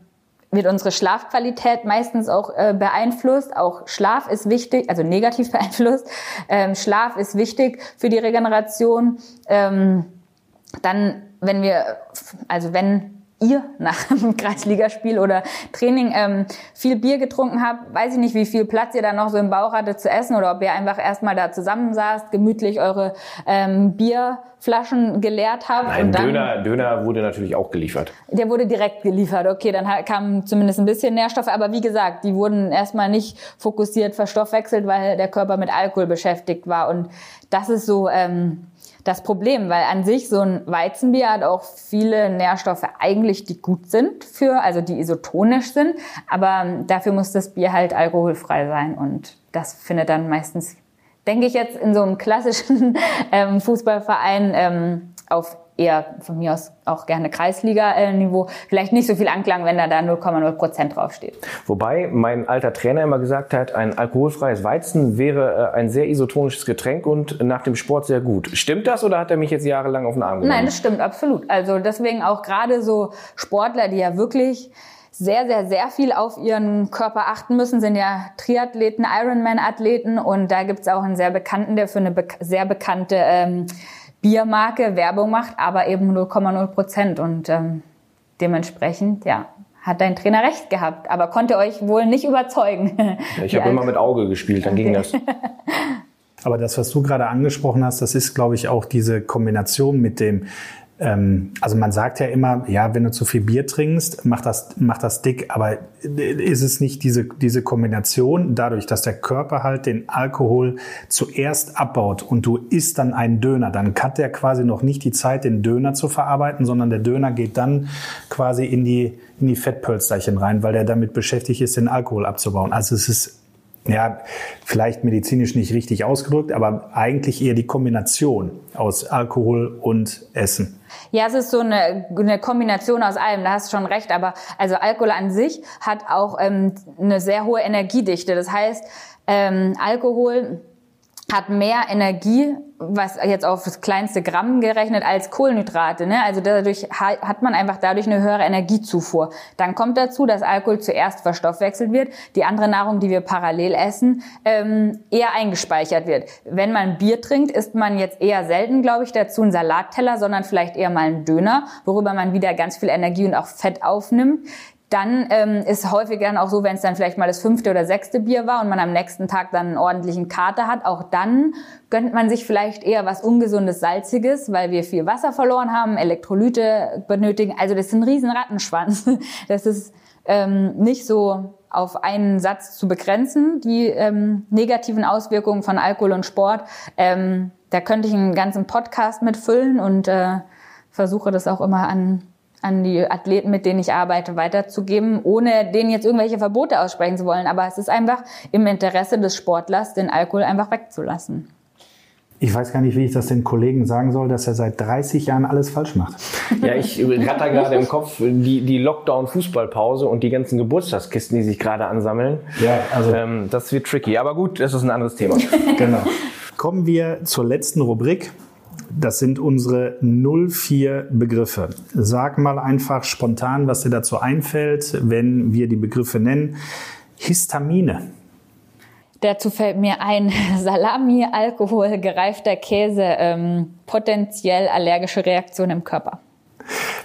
C: wird unsere Schlafqualität meistens auch äh, beeinflusst. Auch Schlaf ist wichtig, also negativ beeinflusst. Ähm, Schlaf ist wichtig für die Regeneration. Ähm, dann, wenn wir, also wenn ihr nach einem Kreisligaspiel oder Training ähm, viel Bier getrunken habt, weiß ich nicht, wie viel Platz ihr da noch so im Bauch hattet zu essen oder ob ihr einfach erstmal da zusammensaßt, gemütlich eure ähm, Bierflaschen geleert habt.
B: Nein, dann, Döner, Döner wurde natürlich auch geliefert.
C: Der wurde direkt geliefert, okay, dann kam zumindest ein bisschen Nährstoffe, aber wie gesagt, die wurden erstmal nicht fokussiert verstoffwechselt, weil der Körper mit Alkohol beschäftigt war und das ist so... Ähm, das Problem, weil an sich so ein Weizenbier hat auch viele Nährstoffe eigentlich, die gut sind für, also die isotonisch sind, aber dafür muss das Bier halt alkoholfrei sein und das findet dann meistens, denke ich jetzt in so einem klassischen ähm, Fußballverein ähm, auf eher von mir aus auch gerne Kreisliga-Niveau, vielleicht nicht so viel Anklang, wenn da da 0,0 Prozent draufsteht.
B: Wobei mein alter Trainer immer gesagt hat, ein alkoholfreies Weizen wäre äh, ein sehr isotonisches Getränk und nach dem Sport sehr gut. Stimmt das oder hat er mich jetzt jahrelang auf den Arm genommen?
C: Nein, das stimmt absolut. Also deswegen auch gerade so Sportler, die ja wirklich sehr, sehr, sehr viel auf ihren Körper achten müssen, sind ja Triathleten, Ironman-Athleten und da gibt's auch einen sehr bekannten, der für eine be sehr bekannte ähm, Biermarke Werbung macht, aber eben 0,0 Prozent. Und ähm, dementsprechend, ja, hat dein Trainer recht gehabt, aber konnte euch wohl nicht überzeugen.
B: Ich habe immer mit Auge gespielt, dann okay. ging das.
A: Aber das, was du gerade angesprochen hast, das ist, glaube ich, auch diese Kombination mit dem also man sagt ja immer, ja, wenn du zu viel Bier trinkst, macht das, macht das dick. Aber ist es nicht diese, diese Kombination dadurch, dass der Körper halt den Alkohol zuerst abbaut und du isst dann einen Döner, dann hat der quasi noch nicht die Zeit, den Döner zu verarbeiten, sondern der Döner geht dann quasi in die, in die Fettpölsterchen rein, weil der damit beschäftigt ist, den Alkohol abzubauen. Also es ist ja, vielleicht medizinisch nicht richtig ausgedrückt, aber eigentlich eher die Kombination aus Alkohol und Essen.
C: Ja, es ist so eine, eine Kombination aus allem, da hast du schon recht, aber also Alkohol an sich hat auch ähm, eine sehr hohe Energiedichte. Das heißt, ähm, Alkohol hat mehr Energie, was jetzt auf das kleinste Gramm gerechnet, als Kohlenhydrate. Ne? Also dadurch hat man einfach dadurch eine höhere Energiezufuhr. Dann kommt dazu, dass Alkohol zuerst verstoffwechselt wird, die andere Nahrung, die wir parallel essen, ähm, eher eingespeichert wird. Wenn man Bier trinkt, isst man jetzt eher selten, glaube ich, dazu einen Salatteller, sondern vielleicht eher mal einen Döner, worüber man wieder ganz viel Energie und auch Fett aufnimmt dann ähm, ist häufig dann auch so, wenn es dann vielleicht mal das fünfte oder sechste Bier war und man am nächsten Tag dann einen ordentlichen Kater hat, auch dann gönnt man sich vielleicht eher was ungesundes, salziges, weil wir viel Wasser verloren haben, Elektrolyte benötigen. Also das ist ein riesen Rattenschwanz. Das ist ähm, nicht so auf einen Satz zu begrenzen, die ähm, negativen Auswirkungen von Alkohol und Sport. Ähm, da könnte ich einen ganzen Podcast mitfüllen und äh, versuche das auch immer an an die Athleten, mit denen ich arbeite, weiterzugeben, ohne denen jetzt irgendwelche Verbote aussprechen zu wollen. Aber es ist einfach im Interesse des Sportlers, den Alkohol einfach wegzulassen.
A: Ich weiß gar nicht, wie ich das den Kollegen sagen soll, dass er seit 30 Jahren alles falsch macht.
B: Ja, ich ratter gerade im Kopf die, die Lockdown-Fußballpause und die ganzen Geburtstagskisten, die sich gerade ansammeln. Ja, also. Ähm, das wird tricky. Aber gut, das ist ein anderes Thema.
A: genau. Kommen wir zur letzten Rubrik. Das sind unsere 04 Begriffe. Sag mal einfach spontan, was dir dazu einfällt, wenn wir die Begriffe nennen. Histamine.
C: Dazu fällt mir ein Salami, Alkohol, gereifter Käse, ähm, potenziell allergische Reaktion im Körper.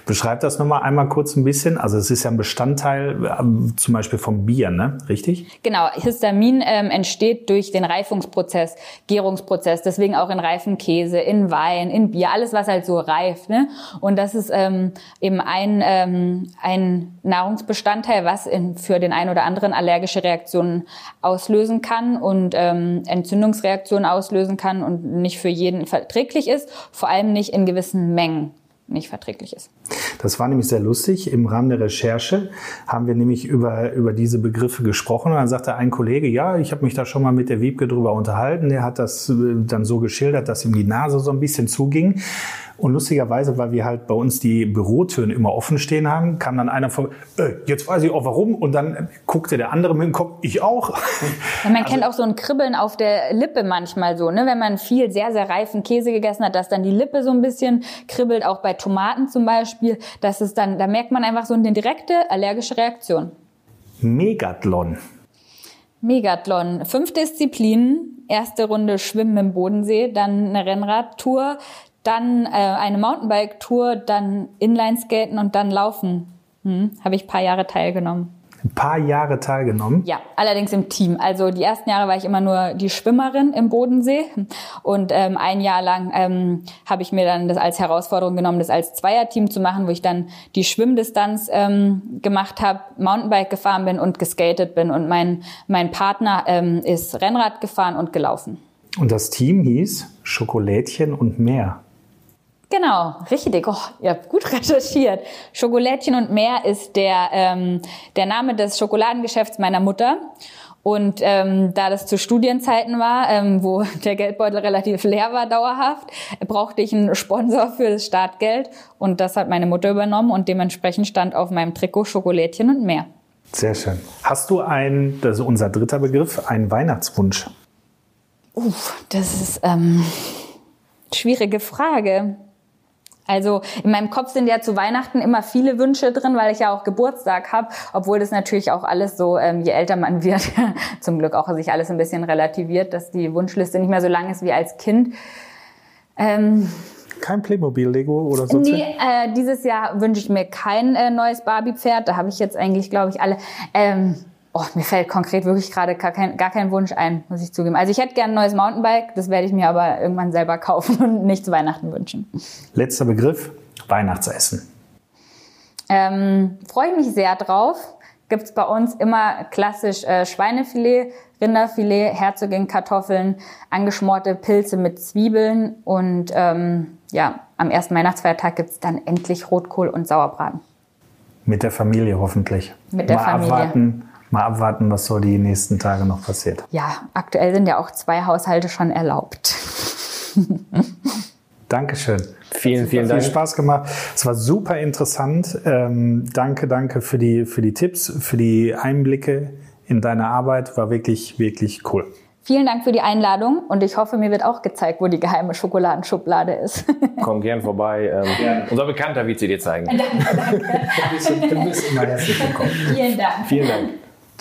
A: Beschreib das nochmal einmal kurz ein bisschen. Also es ist ja ein Bestandteil äh, zum Beispiel vom Bier, ne? Richtig?
C: Genau. Histamin ähm, entsteht durch den Reifungsprozess, Gärungsprozess. Deswegen auch in reifen Käse, in Wein, in Bier, alles was halt so reift. Ne? Und das ist ähm, eben ein, ähm, ein Nahrungsbestandteil, was in, für den einen oder anderen allergische Reaktionen auslösen kann und ähm, Entzündungsreaktionen auslösen kann und nicht für jeden verträglich ist, vor allem nicht in gewissen Mengen nicht verträglich ist.
A: Das war nämlich sehr lustig. Im Rahmen der Recherche haben wir nämlich über, über diese Begriffe gesprochen. Und dann sagte ein Kollege, ja, ich habe mich da schon mal mit der Wiebke drüber unterhalten. Der hat das äh, dann so geschildert, dass ihm die Nase so ein bisschen zuging. Und lustigerweise, weil wir halt bei uns die Bürotüren immer offen stehen haben, kam dann einer vor, äh, jetzt weiß ich auch warum. Und dann guckte der andere mit dem Kopf, ich auch.
C: Ja, man also, kennt auch so ein Kribbeln auf der Lippe manchmal so, ne? wenn man viel sehr, sehr reifen Käse gegessen hat, dass dann die Lippe so ein bisschen kribbelt, auch bei Tomaten zum Beispiel. Das ist dann, da merkt man einfach so eine direkte allergische Reaktion.
A: Megathlon.
C: Megathlon. Fünf Disziplinen. Erste Runde Schwimmen im Bodensee, dann eine Rennradtour, dann äh, eine Mountainbike-Tour, dann Inlineskaten und dann Laufen. Hm, Habe ich paar Jahre teilgenommen.
A: Ein paar Jahre teilgenommen?
C: Ja, allerdings im Team. Also die ersten Jahre war ich immer nur die Schwimmerin im Bodensee und ähm, ein Jahr lang ähm, habe ich mir dann das als Herausforderung genommen, das als Zweierteam zu machen, wo ich dann die Schwimmdistanz ähm, gemacht habe, Mountainbike gefahren bin und geskatet bin und mein mein Partner ähm, ist Rennrad gefahren und gelaufen.
A: Und das Team hieß Schokolädchen und mehr.
C: Genau, richtig. Oh, ihr habt gut recherchiert. Schokolädchen und mehr ist der, ähm, der Name des Schokoladengeschäfts meiner Mutter. Und ähm, da das zu Studienzeiten war, ähm, wo der Geldbeutel relativ leer war dauerhaft, brauchte ich einen Sponsor für das Startgeld. Und das hat meine Mutter übernommen und dementsprechend stand auf meinem Trikot Schokolädchen und mehr.
A: Sehr schön. Hast du ein, das ist unser dritter Begriff, einen Weihnachtswunsch?
C: Uff, das ist ähm, schwierige Frage. Also in meinem Kopf sind ja zu Weihnachten immer viele Wünsche drin, weil ich ja auch Geburtstag habe, obwohl das natürlich auch alles so, ähm, je älter man wird, zum Glück auch sich alles ein bisschen relativiert, dass die Wunschliste nicht mehr so lang ist wie als Kind.
A: Ähm, kein Playmobil-Lego oder so?
C: Nee, äh, dieses Jahr wünsche ich mir kein äh, neues Barbie-Pferd. Da habe ich jetzt eigentlich, glaube ich, alle. Ähm, Oh, mir fällt konkret wirklich gerade gar kein, gar kein Wunsch ein, muss ich zugeben. Also ich hätte gerne ein neues Mountainbike, das werde ich mir aber irgendwann selber kaufen und nicht zu Weihnachten wünschen.
A: Letzter Begriff, Weihnachtsessen.
C: Ähm, Freue ich mich sehr drauf. Gibt's bei uns immer klassisch äh, Schweinefilet, Rinderfilet, Herzogin Kartoffeln, angeschmorte Pilze mit Zwiebeln und ähm, ja, am ersten Weihnachtsfeiertag gibt's dann endlich Rotkohl und Sauerbraten.
A: Mit der Familie hoffentlich.
C: Mit der Mal Familie.
A: Abwarten, mal abwarten, was so die nächsten Tage noch passiert.
C: Ja, aktuell sind ja auch zwei Haushalte schon erlaubt.
A: Dankeschön.
B: Vielen, vielen Dank.
A: Viel Spaß gemacht. Es war super interessant. Ähm, danke, danke für die, für die Tipps, für die Einblicke in deine Arbeit. War wirklich, wirklich cool.
C: Vielen Dank für die Einladung und ich hoffe, mir wird auch gezeigt, wo die geheime Schokoladenschublade ist.
B: Komm gern vorbei. Ähm, unser Bekannter wird sie dir zeigen.
C: Danke, danke. du bist immer herzlich willkommen. Vielen Dank.
B: Vielen Dank.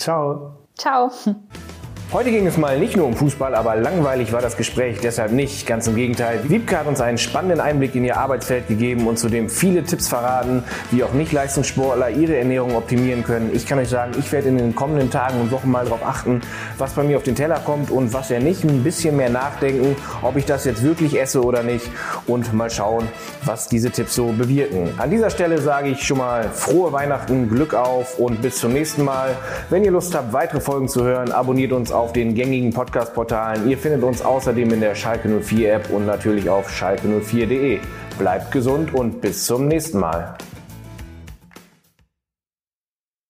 A: Ciao.
C: Ciao.
B: Heute ging es mal nicht nur um Fußball, aber langweilig war das Gespräch deshalb nicht. Ganz im Gegenteil. Wiebke hat uns einen spannenden Einblick in ihr Arbeitsfeld gegeben und zudem viele Tipps verraten, wie auch Nicht-Leistungssportler ihre Ernährung optimieren können. Ich kann euch sagen, ich werde in den kommenden Tagen und Wochen mal darauf achten, was bei mir auf den Teller kommt und was er nicht. Ein bisschen mehr nachdenken, ob ich das jetzt wirklich esse oder nicht und mal schauen, was diese Tipps so bewirken. An dieser Stelle sage ich schon mal frohe Weihnachten, Glück auf und bis zum nächsten Mal. Wenn ihr Lust habt, weitere Folgen zu hören, abonniert uns auf den gängigen Podcast-Portalen. Ihr findet uns außerdem in der Schalke 04 App und natürlich auf schalke04.de. Bleibt gesund und bis zum nächsten Mal.